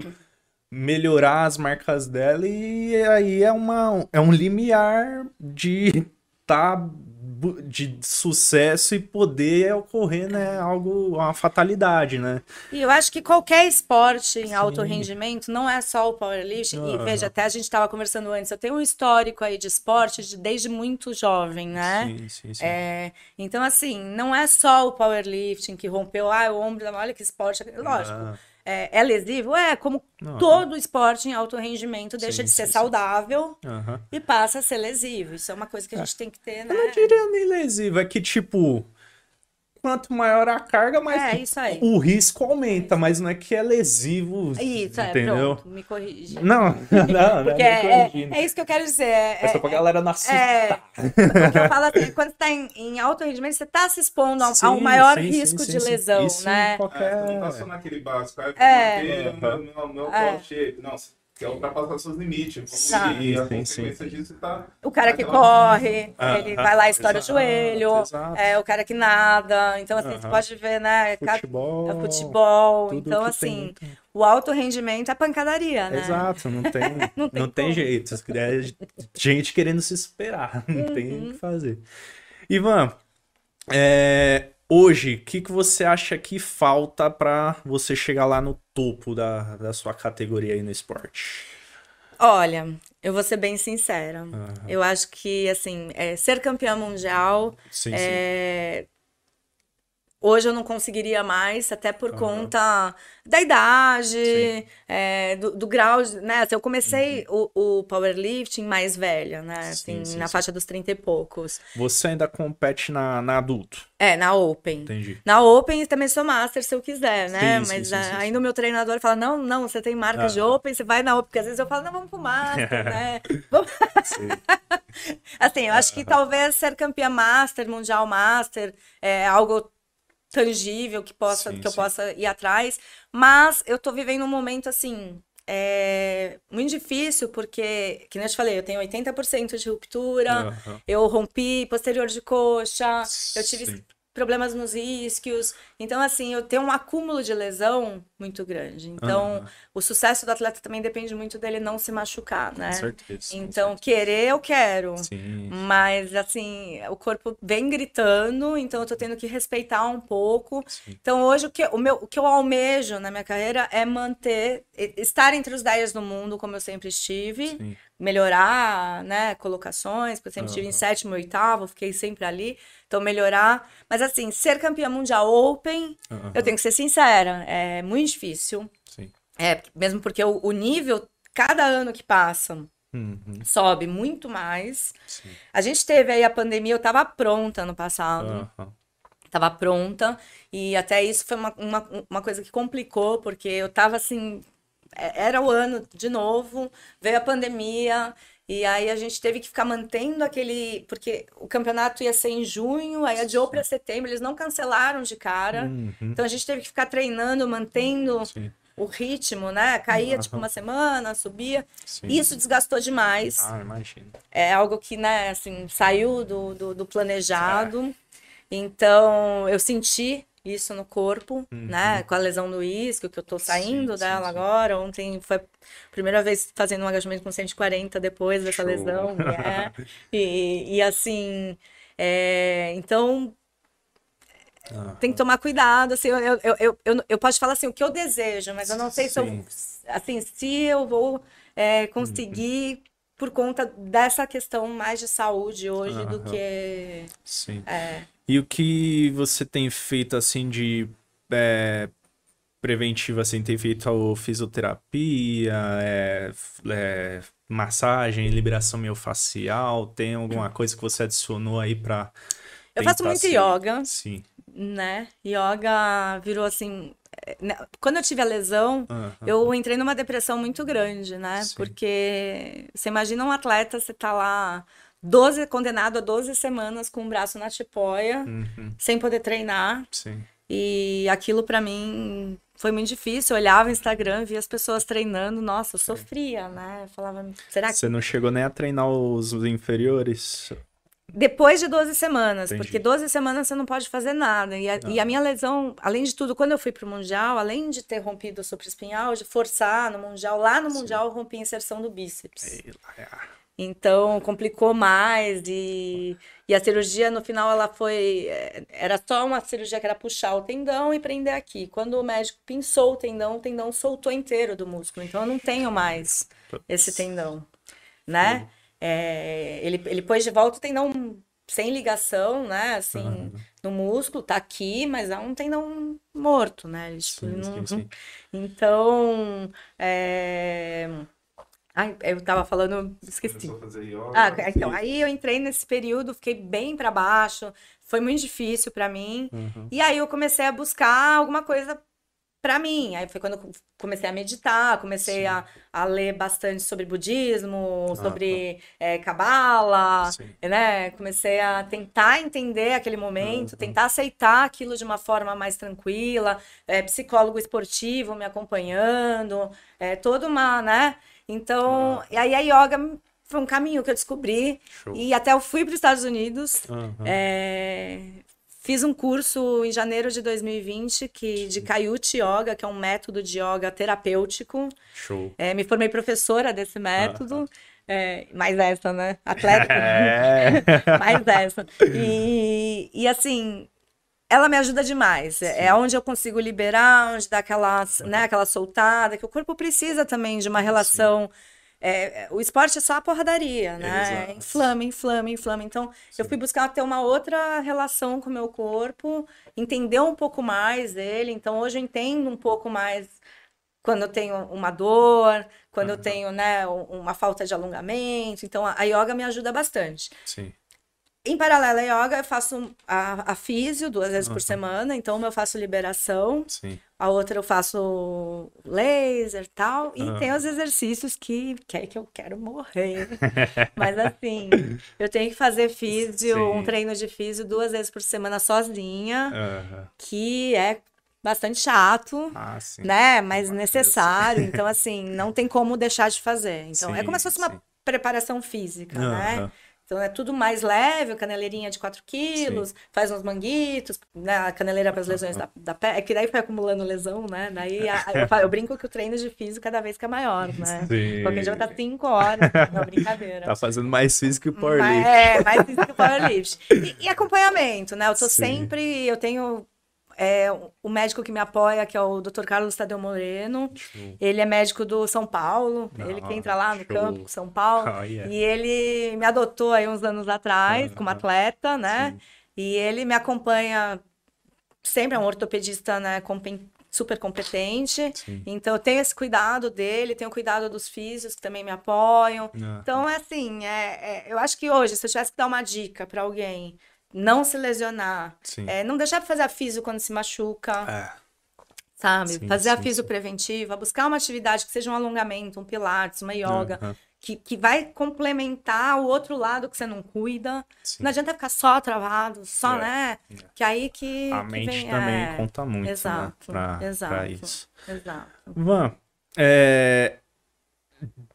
melhorar as marcas dela e aí é uma é um limiar de tá de sucesso e poder ocorrer, né, algo uma fatalidade, né? E eu acho que qualquer esporte em alto rendimento não é só o powerlifting. E Aham. veja, até a gente estava conversando antes, eu tenho um histórico aí de esporte de- desde muito jovem, né? Sim, sim, sim. É, então, assim, não é só o powerlifting que rompeu, ah, o ombro, olha que esporte. Lógico, Ah, é, é lesivo? É, como Não, todo esporte em alto rendimento deixa Sim, de ser sim, saudável aham. e passa a ser lesivo. Isso é uma coisa que a gente tem que ter, né? Eu não diria nem lesivo, é que, tipo, quanto maior a carga, mais É, isso aí. o risco aumenta, mas não é que é lesivo, Isso, é, entendeu? pronto, me corrige. Não, não, não, Porque não é, corrigindo. é isso que eu quero dizer. É, É só pra galera não assustar. É, eu falo assim, quando você tá em, em alto rendimento, você tá se expondo a, a um Sim, maior sim, risco sim, de sim, sim. lesão, né? É, qualquer... você não tá só naquele básico. Ah, É. manter o meu, meu, meu É. body shape. Não, você quer ultrapassar seus limites. Tá. E a Sim, sim. disso tá. O cara que Aquela- corre, Aham, ele vai lá e estoura exato, o joelho, exato. é o cara que nada. Então, assim, você Aham. pode ver, né? cada- Futebol, é futebol. Então, que tem assim, muito- o alto rendimento é pancadaria, né? Exato, não tem, Não não tem tem, como. jeito. É gente querendo se esperar, não tem Uhum. o que fazer. Ivan, é, hoje, o que, que você acha que falta pra você chegar lá no topo da, da sua categoria aí no esporte? Olha, eu vou ser bem sincera. Aham. Eu acho que, assim, é, ser campeã mundial Sim, sim. Hoje eu não conseguiria mais, até por Aham. conta da idade, é, do, do grau, de- né? Assim, eu comecei o, o powerlifting mais velha, né? Assim, Uhum. Sim, sim, na sim. faixa dos 30 e poucos. Você ainda compete na, na adulto, É, na Open. entendi. Na Open também sou master se eu quiser, né? Mas ah, sim, ainda o meu treinador fala: não, não, você tem marca de Aham. Open, você vai na Open, porque às vezes eu falo, não, vamos pro master, né? Vamos- Sim. Assim, eu acho que talvez ser campeã master, mundial master, é algo tangível que possa Sim, que eu sim. possa ir atrás, mas eu tô vivendo um momento assim, é, muito difícil porque, que nem eu te falei, eu tenho 80% de ruptura, Aham. eu rompi posterior de coxa, eu tive Sim. Problemas nos isquios. Então, assim, eu tenho um acúmulo de lesão muito grande. Então, o sucesso do atleta também depende muito dele não se machucar, né? Com certeza. com Então, querer eu quero. certeza. Sim. Mas, assim, o corpo vem gritando, então eu tô tendo que respeitar um pouco. Sim. Então, hoje, o que, o meu, o que eu almejo na minha carreira é manter, estar entre os 10 do mundo, como eu sempre estive, Sim. Melhorar, né, colocações, porque eu sempre estive em Aham. sétimo, oitavo, fiquei sempre ali. Então, melhorar. Mas, assim, ser campeã mundial Open, Aham. eu tenho que ser sincera, é muito difícil. Sim. É, mesmo porque o, o nível, cada ano que passa, Uhum. sobe muito mais. Sim. A gente teve aí a pandemia, eu tava pronta no passado. Aham. Tava pronta. E até isso foi uma, uma, uma coisa que complicou, porque eu tava assim. É- Era o ano de novo, veio a pandemia. E aí a gente teve que ficar mantendo aquele. Porque o campeonato ia ser em junho, aí adiou para setembro, eles não cancelaram de cara. Uhum. Então a gente teve que ficar treinando, mantendo Sim. o ritmo, né? Caía tipo Aham. uma semana, subia. Sim. Isso desgastou demais. Ah, imagino. É algo que, né, assim, saiu do, do, do planejado. Então, eu senti isso no corpo, né? Com a lesão do isquio, que eu tô saindo Uhum. Sim, sim, dela sim. agora. Ontem foi a primeira vez fazendo um agachamento com 140 depois dessa Show. lesão. é. E, e assim, é, então Aham. tem que tomar cuidado, assim, eu, eu, eu, eu, eu, posso falar assim, o que eu desejo, mas eu não sei se eu, Sim. assim, se eu vou é, Uhum. conseguir por conta dessa questão mais de saúde hoje do Aham. que Sim. é, E o que você tem feito assim de é, preventivo, assim, tem feito a fisioterapia, é, é, massagem, liberação miofascial, tem alguma coisa que você adicionou aí pra eu faço muito se- yoga, Sim. né? Yoga virou assim, né, quando eu tive a lesão, eu entrei numa depressão muito grande, né? Sim. Porque você imagina um atleta, você tá lá 12, condenado a 12 semanas com o braço na tipóia, Uhum. sem poder treinar. Sim. E aquilo pra mim foi muito difícil. Eu olhava o Instagram, via as pessoas treinando, nossa, eu sofria, né? Eu falava, será que Você não chegou nem a treinar os inferiores? Depois de 12 semanas, Entendi. porque 12 semanas você não pode fazer nada. E a, e a minha lesão, além de tudo, quando eu fui pro Mundial, além de ter rompido o supraespinhal, de forçar no Mundial, lá no Mundial eu rompi a inserção do bíceps. Sei lá. Então complicou mais e, e a cirurgia no final ela foi eh, era só uma cirurgia que era puxar o tendão e prender aqui. Quando o médico pinçou o tendão, o tendão soltou inteiro do músculo. Então eu não tenho mais esse tendão, né? É, ele ele pôs de volta o tendão sem ligação, né? Assim, Aham. no músculo, tá aqui, mas é um tendão morto, né? Ele, tipo, Sim, não- sim, sim. Então, é... Ai, eu tava falando, esqueci. Começou a fazer yoga. Ah, então, aí eu entrei nesse período, fiquei bem pra baixo, foi muito difícil pra mim. Uhum. E aí eu comecei a buscar alguma coisa pra mim. Aí foi quando eu comecei a meditar, comecei a, a ler bastante sobre budismo, sobre eh, cabala, Sim. né? Comecei a tentar entender aquele momento, Uhum. tentar aceitar aquilo de uma forma mais tranquila, eh, psicólogo esportivo me acompanhando, é toda uma, né? Então, e aí a yoga foi um caminho que eu descobri Show. e até eu fui para os Estados Unidos, Aham. é, fiz um curso em janeiro de 2020 que de Kayuti Yoga, que é um método de yoga terapêutico. Show. É, me formei professora desse método. É, mais essa, né? Atleta. É. mais essa. E, e assim, ela me ajuda demais. É é onde eu consigo liberar, onde dá aquela, né, aquela soltada, que o corpo precisa também de uma relação. é, é, o esporte é só a porradaria, né? Exato. Inflama, inflama, inflama. Então, eu fui buscar ter uma outra relação com o meu corpo, entender um pouco mais dele. Então, hoje eu entendo um pouco mais quando eu tenho uma dor, quando eu Aham. tenho, né, um- uma falta de alongamento. Então, a a yoga me ajuda bastante. Sim. Em paralelo à yoga, eu faço a, a físio duas vezes Aham. por semana. Então, uma eu faço liberação, Sim. a outra eu faço laser e tal. E tem Aham. os exercícios que, que é que eu quero morrer. Mas assim, eu tenho que fazer físio, um Sim. treino de físio duas vezes por semana sozinha, Aham. que é bastante chato Ah, sim. né? Mas necessário. Então, assim, não tem como deixar de fazer. Então, é como se Sim, fosse uma sim. preparação física, né? Então, é tudo mais leve, caneleirinha de 4 quilos, faz uns manguitos, né? A caneleira para as lesões da, da pele. É que daí foi acumulando lesão, né? Daí a- eu, falo- eu brinco que o treino de físico cada vez fica maior, né? Sim. Qualquer dia vai estar 5 horas. Não, brincadeira. Tá fazendo mais físico que powerlift. É, mais isso que o powerlift. E, e acompanhamento, né? Eu tô Sim. sempre, eu tenho é, o médico que me apoia, que é o Dr. Carlos Tadeu Moreno. Show. Ele é médico do São Paulo, Ah, ele que entra lá no show. campo, São Paulo. Oh, yeah. E ele me adotou aí uns anos atrás, como atleta, né? Sim. E ele me acompanha sempre, é um ortopedista, né, super competente. Sim. Então eu tenho esse cuidado dele, tenho o cuidado dos físicos que também me apoiam. Ah, Então, é assim, é, é- eu acho que hoje, se eu tivesse que dar uma dica para alguém não se lesionar, é, não deixar de fazer a físio quando se machuca, É. sabe? Sim, fazer a sim, físio sim. preventiva, buscar uma atividade que seja um alongamento, um pilates, uma yoga, Aham. que, que vai complementar o outro lado que você não cuida. Sim. Não adianta ficar só travado, só, É, né? é. Que aí que, A que mente vem- também é, conta muito, exato, né? Pra, pra exato. isso. Exato. Van, é,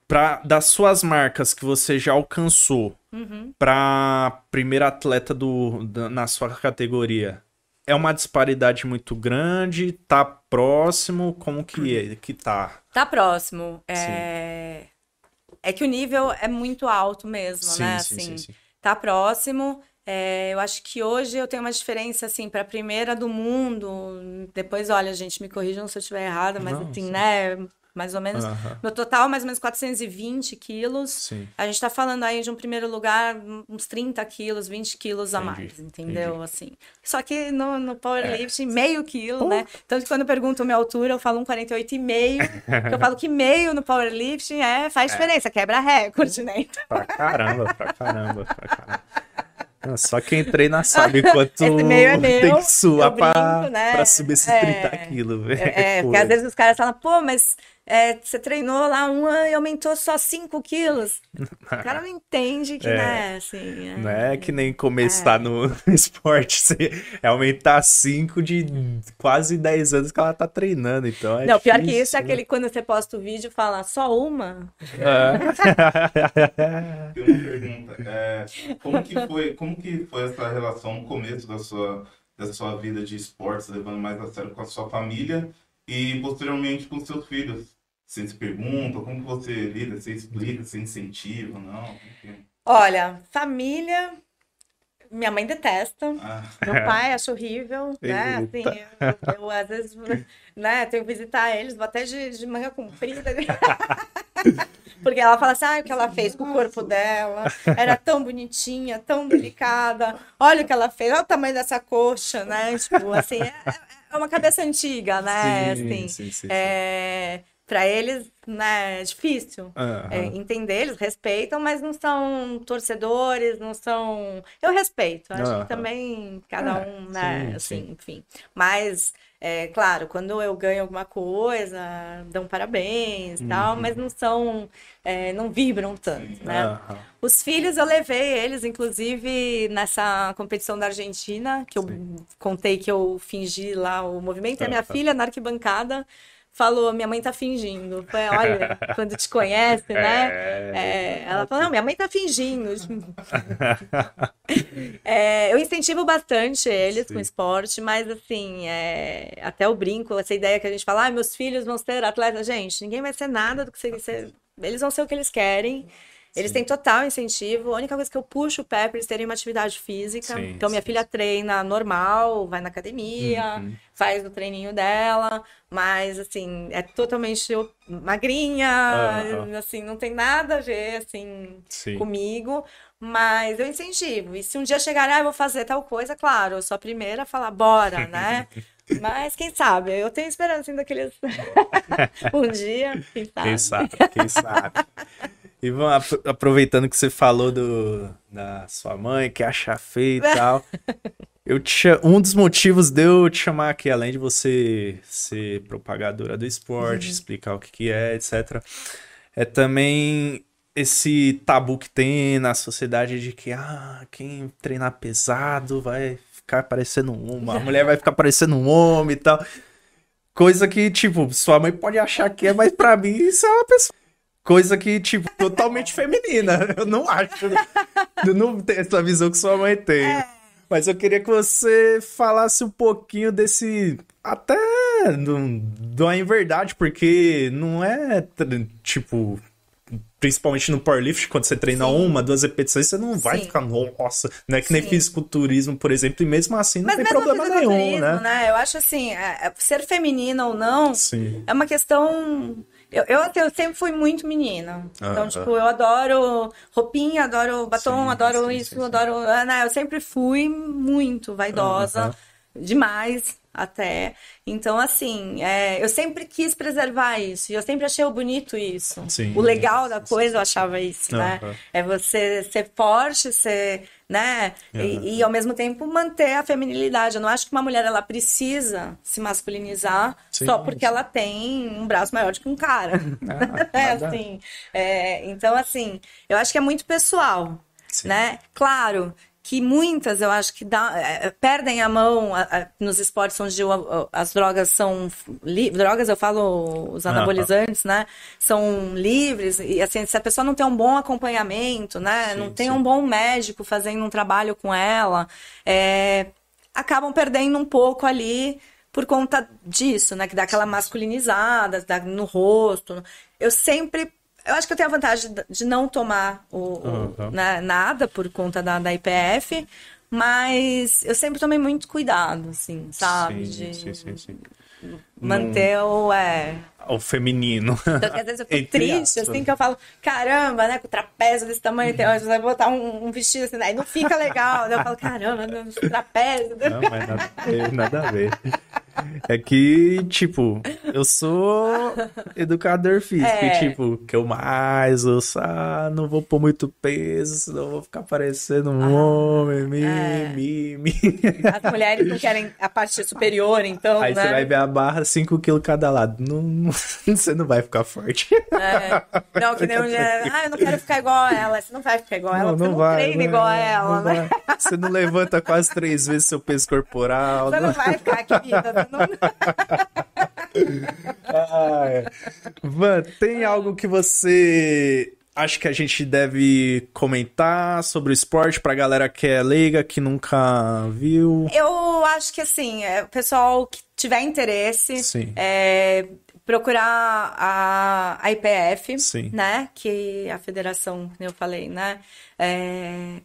pra, das suas marcas que você já alcançou Uhum. pra primeira atleta do, da- na sua categoria, é uma disparidade muito grande? Tá próximo? Como que é? Que tá? Tá próximo. É... é que o nível é muito alto mesmo, né? Assim, tá próximo. É, eu acho que hoje eu tenho uma diferença, assim, para a primeira do mundo. Depois, olha, gente, me corrijam se eu estiver errada, mas Não, assim, sim. né? Mais ou menos. Aham, Meu total, mais ou menos 420 quilos. Sim. A gente tá falando aí de um primeiro lugar, uns 30 quilos, 20 quilos a Entendi, mais, entendeu? Assim. Só que no, no powerlifting, meio quilo, né? Tanto que quando perguntam minha altura, eu falo um 48,5. porque eu falo que meio no powerlifting é, faz diferença, quebra recorde, né? Então, Pra caramba, pra caramba, pra caramba. Só quem treina sabe quanto é tem que suar eu pra, brinco, né? pra subir esses É. 30 quilos, velho. É, porque às vezes os caras falam, pô, mas é, você treinou lá uma e aumentou só 5 quilos. O cara não entende que, É. né, assim... é- Não é que nem começar no esporte, você é aumentar 5 de quase 10 anos que ela tá treinando, então é Não, pior que difícil, isso é né? aquele quando você posta o vídeo e fala, só uma? É. Tem uma pergunta. É, como que foi, como que foi essa relação no começo da sua, da sua vida de esportes, levando mais a sério com a sua família e posteriormente com seus filhos? Você se pergunta, como que você lida, você explica, você incentiva, não? Olha, família... Minha mãe detesta. Ah, Meu pai acha horrível, né? Assim, Eita. eu, eu, às vezes, né, tenho que visitar eles, vou até de, de manga comprida. Porque ela fala assim, ah, o que ela fez com o corpo dela, era tão bonitinha, tão delicada, olha o que ela fez, olha o tamanho dessa coxa, né? Tipo, assim, é, é uma cabeça antiga, né? Sim, assim, sim, sim, sim. é, para eles, né, é difícil Aham. é, entender, eles respeitam, mas não são torcedores, não são. Eu respeito, acho Aham. que também cada É, um, né, sim, assim, sim. enfim. Mas, é, claro, quando eu ganho alguma coisa, dão parabéns e tal, Uhum. mas não são, é, não vibram tanto, né? Aham. Os filhos eu levei eles, inclusive, nessa competição da Argentina, que eu Sim. contei que eu fingi lá o movimento, e a minha filha na arquibancada falou, minha mãe tá fingindo. Foi, olha, quando te conhece, né? É, ela falou, não, minha mãe tá fingindo. É, eu incentivo bastante eles com Sim. esporte, mas assim, é, até o brinco, essa ideia que a gente fala, ah, meus filhos vão ser atletas. Gente, ninguém vai ser nada do que você- Eles vão ser o que eles querem. Eles Sim. têm total incentivo. A única coisa que eu puxo o pé é pra eles terem uma atividade física. Sim, então, minha sim, filha sim. treina normal, vai na academia, Uhum. faz o treininho dela, mas assim, é totalmente magrinha, Aham. assim, não tem nada a ver, assim, Sim. comigo, mas eu incentivo. E se um dia chegar, ah, eu vou fazer tal coisa, claro, eu sou a primeira a falar, bora, né? Mas quem sabe? Eu tenho esperança ainda que eles. um dia, quem sabe? Quem sabe, quem sabe. E vamos apro- aproveitando que você falou do, da sua mãe, que acha feio e tal. Eu te, um dos motivos de eu te chamar aqui, além de você ser propagadora do esporte, explicar o que, que é, etc., é também esse tabu que tem na sociedade de que ah, quem treinar pesado vai ficar parecendo um homem, a mulher vai ficar parecendo um homem e tal. Coisa que, tipo, sua mãe pode achar que é, mas pra mim isso é uma pessoa. Coisa que, tipo, totalmente feminina. Eu não acho. Eu não tenho essa visão que sua mãe tem. Mas eu queria que você falasse um pouquinho desse. Até do, em verdade, porque não é tipo. Principalmente no powerlift, quando você treina Sim. uma, duas repetições, você não vai Sim. ficar, nossa, não é que nem Sim. fisiculturismo, por exemplo, e mesmo assim não Mas tem problema nenhum, fisiculturismo, né? Eu acho assim, é- é- ser feminina ou não Sim. é uma questão. Eu, eu, eu sempre fui muito menina. Então, Aham. tipo, eu adoro roupinha, adoro batom, Sim, adoro sim, isso, sim, adoro. ah, né, Eu sempre fui muito vaidosa, Aham. demais até. Então, assim, é, eu sempre quis preservar isso. E eu sempre achei o bonito isso. Sim. O legal da coisa, eu achava isso, né? É você ser forte, ser, né? Aham. E, e, ao mesmo tempo manter a feminilidade. Eu não acho que uma mulher ela precisa se masculinizar Sim. só porque ela tem um braço maior do que um cara. Ah, é assim. é, então, assim, eu acho que é muito pessoal, Sim. né? Claro que muitas eu acho que dá- é, perdem a mão a- a- nos esportes onde as drogas são li- drogas eu falo os anabolizantes né são livres e assim se a pessoa não tem um bom acompanhamento né Sim, não tem sim. um bom médico fazendo um trabalho com ela é, acabam perdendo um pouco ali por conta disso, né? Que dá aquela masculinizada dá no rosto. Eu sempre. Eu acho que eu tenho a vantagem de- não tomar o, o- né, nada por conta da, da IPF, mas eu sempre tomei muito cuidado, assim, sabe? Sim, de sim, sim, sim. manter o. É... O feminino. Então, às vezes eu fico triste, aspas. assim, que eu falo, caramba, né? Com o trapézio desse tamanho, tem você vai botar um, um vestido assim, aí não fica legal. Daí eu falo, caramba, trapézio. Não, mas nada nada a ver. É que, tipo, eu sou educador físico. É. E, tipo, que eu mais ouço, ah, não vou pôr muito peso, senão eu vou ficar parecendo um homem, mi, é. mi, mi. As mulheres não querem a parte superior, então, Aí né? você vai ver a barra, 5 quilos cada lado. Não, não- você não vai ficar forte. É. Não, que nem dia, ah, eu não quero ficar igual a ela. Você não vai ficar igual a ela, porque não, treina vai, igual a ela, não né? vai. Você não levanta quase três vezes seu peso corporal. Você não vai ficar, querida. Não... Ah, é. Van, tem algo que você acha que a gente deve comentar sobre o esporte pra galera que é leiga, que nunca viu? Eu acho que assim, é, o pessoal que tiver interesse, Sim. é, procurar a, a IPF, Sim. né? Que a federação, que eu falei, né? É,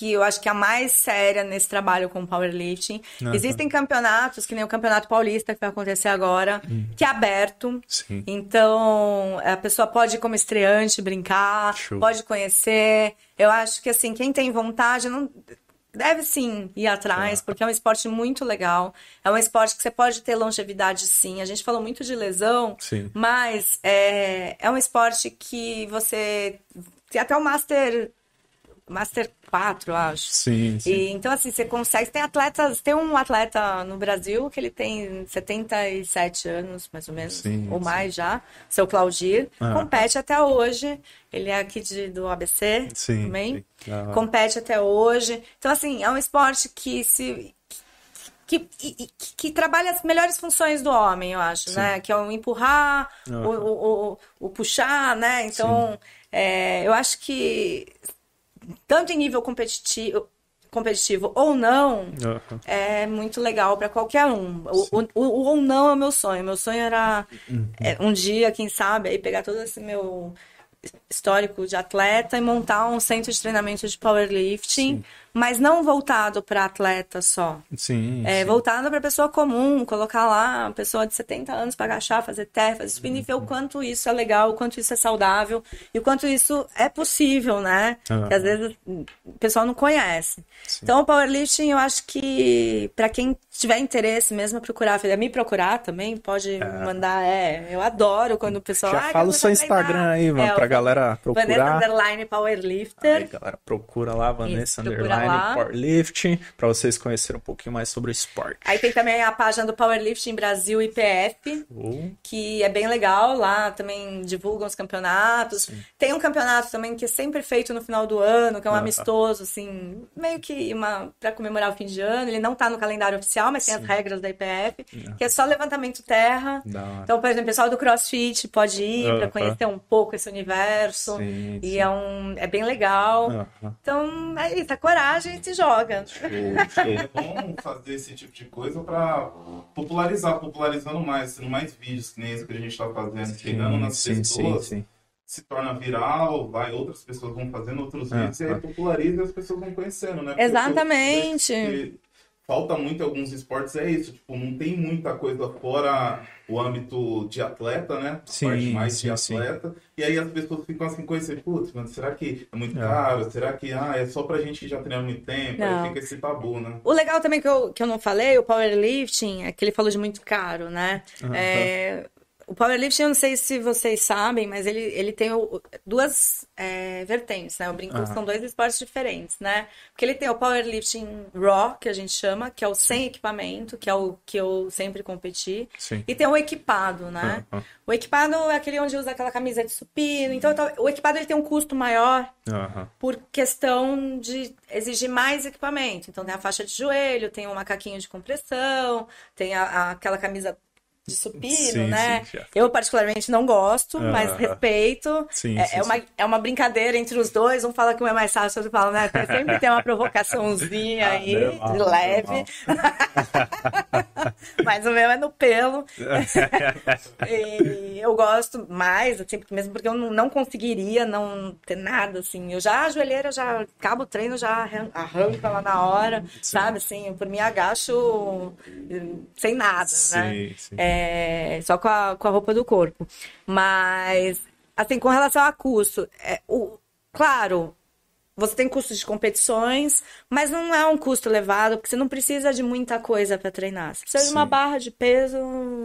que, eu acho que é a mais séria nesse trabalho com o powerlifting. Aham. Existem campeonatos, que nem o Campeonato Paulista, que vai acontecer agora, que é aberto. Sim. Então, a pessoa pode ir como estreante, brincar, Show. pode conhecer. Eu acho que, assim, quem tem vontade não deve sim ir atrás, porque é um esporte muito legal. É um esporte que você pode ter longevidade, sim. A gente falou muito de lesão, Sim. mas é, é um esporte que você tem até o Master. Master 4, eu acho. Sim, sim. E, então, assim, você consegue. Tem atletas. Tem um atleta no Brasil que ele tem 77 anos, mais ou menos, Sim, ou sim. mais já. Seu Claudir. Ah. Compete até hoje. Ele é aqui de, do ABC Sim, também. sim. Ah. Compete até hoje. Então, assim, é um esporte que se. Que, que, que trabalha as melhores funções do homem, eu acho, né? Que é o empurrar, o, Aham. o, o, o puxar, né? Então, é, eu acho que tanto em nível competitivo, competitivo ou não, Aham. é muito legal para qualquer um. O, o, o- ou não é o meu sonho. Meu sonho era Uhum. é, um dia, quem sabe, aí pegar todo esse meu histórico de atleta e montar um centro de treinamento de powerlifting, mas não voltado para atleta só. Sim, É, sim. voltado para pessoa comum, colocar lá uma pessoa de 70 anos para agachar, fazer terra, fazer e ver o quanto isso é legal, o quanto isso é saudável e o quanto isso é possível, né? Aham. Que às vezes o pessoal não conhece. Então, o powerlifting, eu acho que para quem tiver interesse mesmo, procurar, me procurar também, pode mandar. É, eu adoro quando o pessoal. Já "Ah, fala o seu começar a treinar." Instagram aí, Van, É, pra galera Vanessa procurar. Underline Powerlifter. Aí, galera, procura lá, Vanessa Isso, Underline lá. Powerlifting, pra vocês conhecerem um pouquinho mais sobre o esporte. Aí tem também a página do Powerlifting Brasil IPF. Oh, que é bem legal. Lá também divulgam os campeonatos. Tem um campeonato também que é sempre feito no final do ano, que é um Ah. amistoso, assim, meio que uma para comemorar o fim de ano. Ele não tá no calendário oficial, mas tem as regras da IPF, que é só levantamento terra. hora. Então, por exemplo, o pessoal do CrossFit pode ir para conhecer um pouco esse universo. Sim, e sim. é um é bem legal. Então, é isso, a coragem e se joga. É bom fazer esse tipo de coisa pra popularizar, popularizando mais, sendo mais vídeos que nem esse que a gente tá fazendo, chegando nas sim, pessoas, sim. se torna viral, vai, outras pessoas vão fazendo outros Ah, vídeos e aí ah. populariza e as pessoas vão conhecendo, né? Porque Exatamente. Falta muito em alguns esportes, é isso, tipo, não tem muita coisa fora o âmbito de atleta, né? Sim, parte mais de sim, sim. atleta. E aí as pessoas ficam assim conhecendo, putz, mano, será que é muito É. caro? Será que ah, é só pra gente que já treina há muito tempo? Não. Aí fica esse tabu, né? O legal também que eu, que eu não falei, o powerlifting, é que ele falou de muito caro, né? Aham. É, o powerlifting, eu não sei se vocês sabem, mas ele, ele tem o- duas é, vertentes, né? Eu brinco Aham. são dois esportes diferentes, né? Porque ele tem o powerlifting raw, que a gente chama, que é o sem equipamento, que é o que eu sempre competi. Sim. E tem o equipado, né? O equipado é aquele onde usa aquela camisa de supino. Então, então, o equipado ele tem um custo maior por questão de exigir mais equipamento. Então tem a faixa de joelho, tem o macaquinho de compressão, tem a- a- aquela camisa de supino, Sim, né? sim. Eu particularmente não gosto, mas respeito. Sim, é, sim, é uma, é uma brincadeira entre os dois. Um fala que um é mais fácil, outro fala, né? Sempre tem uma provocaçãozinha Ah, aí, de leve. mas o meu é no pelo. E eu gosto mais, assim, mesmo porque eu não, conseguiria não ter nada, assim. Eu já, a joelheira, eu já acabo o treino, já arran- arranco ela na hora, sabe? Assim, eu, por mim agacho eh, sem nada, né? Sim, sim. É, só com a, com a roupa do corpo. Mas, assim, com relação a custo, é, o, claro, você tem custos de competições, mas não é um custo elevado, porque você não precisa de muita coisa para treinar. Você precisa de uma Sim. barra de peso,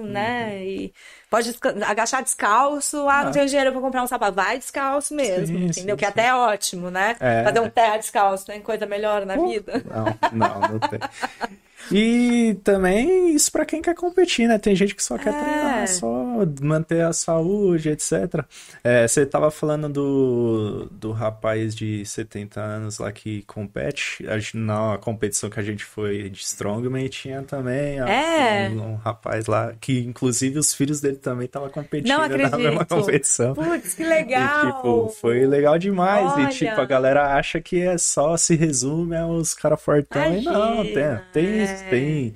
né? E pode agachar descalço. Ah, não Ah. tenho dinheiro para comprar um sapato. Vai descalço mesmo, Sim, entendeu? sim, que sim. até é ótimo, né? É. Fazer um terra descalço, tem coisa melhor na vida. Não, não, não tem. E também isso pra quem quer competir, né? Tem gente que só quer É. treinar, só manter a saúde, etc. É, você tava falando do, do rapaz de 70 anos lá que compete. A Na competição que a gente foi de Strongman tinha também É. um, um rapaz lá que, inclusive, os filhos dele também estavam competindo Não na mesma competição. Putz, que E, legal! tipo, foi legal demais. Olha. E, tipo, a galera acha que é só se resume aos caras fortão. E não, tem, Imagina, tem, é. Tem.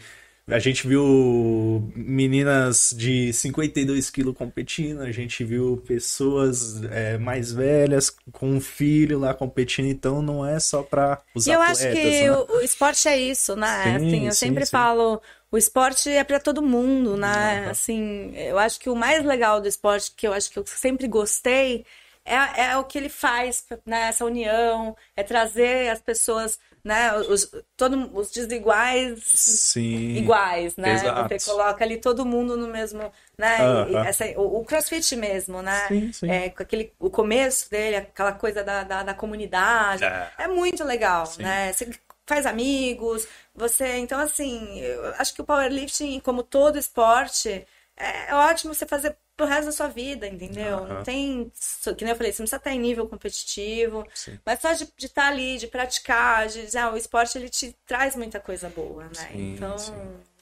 A gente viu meninas de 52 quilos competindo, a gente viu pessoas é, mais velhas com um filho lá competindo, então não é só para os E eu atletas, acho que né? o, o esporte é isso, né? Sim, assim, eu sim, sempre sim. falo, o esporte é para todo mundo, né? Uhum. Assim, eu acho que o mais legal do esporte, que eu acho que eu sempre gostei, é, é o que ele faz, né? Essa união, é trazer as pessoas, né? Os, todo, os desiguais Sim. iguais, né? Exato. Você coloca ali todo mundo no mesmo, né? E Aham. essa, o, o CrossFit mesmo, né? Sim, sim. É, aquele, o começo dele, aquela coisa da, da, da comunidade, É. é muito legal, Sim. né? Você faz amigos, você, então assim, eu acho que o powerlifting, como todo esporte, é ótimo você fazer pro resto da sua vida, entendeu? Aham. Não tem, que nem eu falei, você não precisa estar em nível competitivo, Sim. mas só de estar ali, de praticar, de, de- ah, o esporte ele te traz muita coisa boa, né? Sim, então, sim.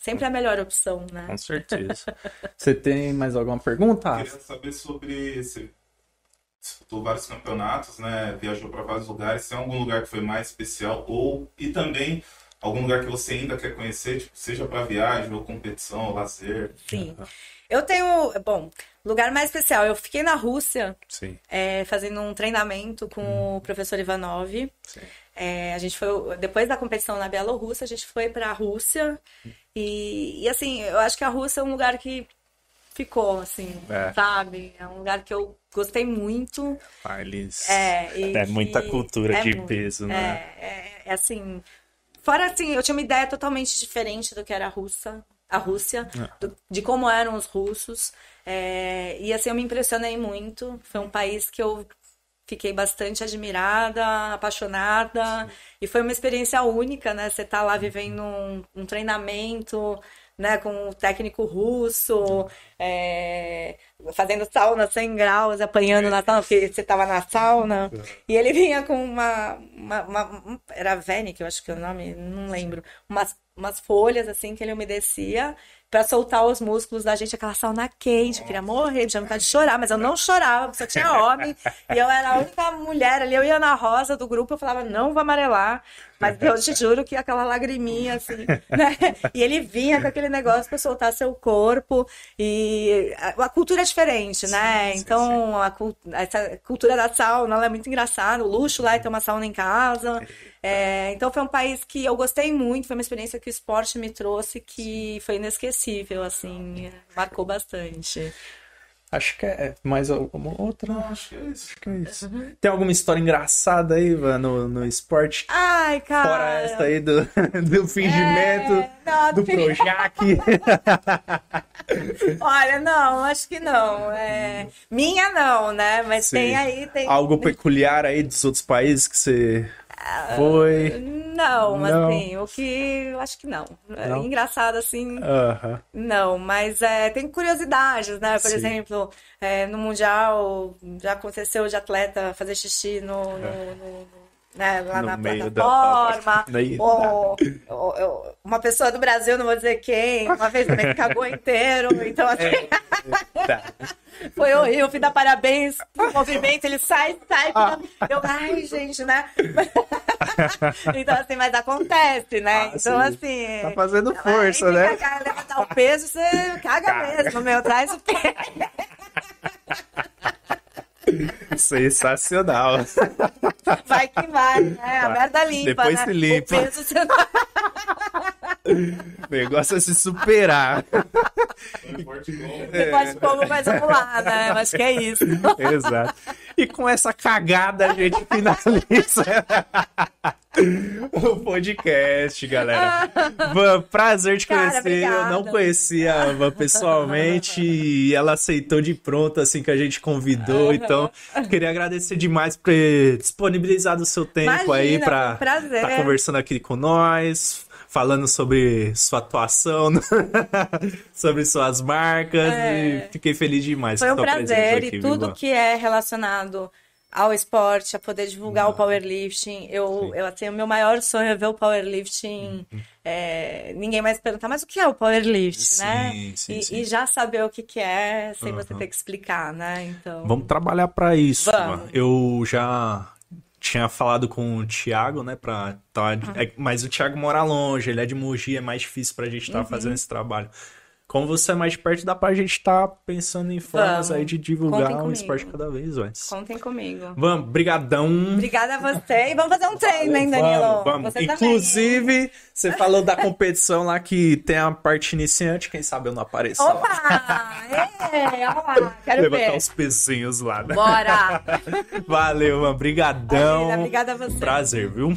sempre é a melhor opção, né? Com certeza. Você tem mais alguma pergunta? Eu queria saber sobre. Você disputou vários campeonatos, né? Viajou para vários lugares. Se tem algum lugar que foi mais especial ou e também algum lugar que você ainda quer conhecer, tipo, seja para viagem ou competição, ou lazer. Sim. Eu tenho, bom, lugar mais especial. Eu fiquei na Rússia, Sim, é, fazendo um treinamento com o professor Ivanov. sim. É, a gente foi, depois da competição na Bielorrússia, a gente foi para a Rússia. E, e, assim, eu acho que a Rússia é um lugar que ficou, assim, É. sabe? É um lugar que eu gostei muito. Ah, eles... É, É muita cultura é de muito. peso, né? É, é, é assim. Fora assim, eu tinha uma ideia totalmente diferente do que era a Rússia, a Rússia, É. do- de como eram os russos. É, e assim, eu me impressionei muito. Foi um país que eu fiquei bastante admirada, apaixonada. E foi uma experiência única, né? Você tá lá vivendo um, um treinamento. Né, com o técnico russo, é, fazendo sauna 100 graus, apanhando na sauna, porque você tava na sauna. E ele vinha com uma, uma, uma- um- era Venic, eu acho que é o nome, não lembro, umas, umas folhas assim que ele umedecia pra soltar os músculos da gente, aquela sauna quente, eu queria morrer, tinha vontade de chorar, mas eu não chorava, porque só tinha homem, e eu era a única mulher ali, eu ia na rosa do grupo, eu falava, não vou amarelar, mas eu te juro que aquela lagriminha, assim, né? E ele vinha com aquele negócio pra soltar seu corpo, e a, a cultura é diferente, né? sim, então, a, cul- essa cultura da sauna, ela é muito engraçada, o luxo lá é ter uma sauna em casa, é, então foi um país que eu gostei muito, foi uma experiência que o esporte me trouxe que foi inesquecível, assim, marcou bastante. Acho que é mais alguma outra. Acho que é isso. Acho que é isso. Tem alguma história engraçada aí, Ivan, no, no esporte? Ai, cara. Fora essa aí do, do fingimento, É, não, do do Projac. Olha, não, acho que não. É... Minha não, né? Mas Sim. tem aí, tem. Algo peculiar aí dos outros países que você foi? Não, Não. assim, o que eu acho que não. É Não? Engraçado assim. Aham. Não, mas é, tem curiosidades, né? Por Sim. exemplo, é, no Mundial já aconteceu de atleta fazer xixi no, no- no- no- né, lá No na da- plataforma. Daí- Ou, ou- ou- uma pessoa do Brasil, não vou dizer quem, uma vez também cagou inteiro. Então, assim, Tá. foi horrível. Fui dar parabéns pro movimento, ele sai, sai. fica- Eu, ai, gente, né? então, assim, mas acontece, né? Ah, então, sim. assim. Tá fazendo Ela força, né? caga, levantar o peso, você caga Caga. mesmo, meu. Traz o peso. Sensacional. Vai que vai, né? A merda limpa, Depois né? se limpa. O peso você. O negócio é se superar. Você pode como, mas vamos lá, né? Eu acho que é isso. Exato. E com essa cagada a gente finaliza o podcast, galera. Van, prazer te Cara, conhecer. Eu não obrigada. conhecia a Van pessoalmente e ela aceitou de pronto assim que a gente convidou. Então, queria agradecer demais por ter disponibilizado o seu tempo aí Imagina, um prazer. estar conversando aqui com nós. Falando sobre sua atuação, sobre suas marcas, É. e fiquei feliz demais Foi um prazer aqui, e tudo que é relacionado ao esporte, a poder divulgar o powerlifting. Eu, eu assim, o meu maior sonho é ver o powerlifting. é, ninguém mais perguntar, mas o que é o powerlifting, né? Sim, sim, e, sim. e já saber o que que é sem você Aham. ter que explicar, né? Então. Vamos trabalhar pra isso, Vamos. Eu já tinha falado com o Thiago, né, pra tá, Uhum. é- mas o Thiago mora longe, ele é de Mogi, é mais difícil pra gente estar Uhum. fazendo esse trabalho. Como você é mais perto, dá pra gente estar pensando em formas Vamos. aí de divulgar Contem o comigo. esporte cada vez mais. Contem comigo. Vamos, brigadão. Obrigada a você. E vamos fazer um treino, hein, Danilo? Vamos, vamos. Você também. Inclusive, você falou da competição lá que tem a parte iniciante, quem sabe eu não apareço lá. Opa! É, olha lá, quero Levantar ver. os pezinhos lá, né? Bora! Valeu, mano. Brigadão. Obrigada a você. Prazer, viu?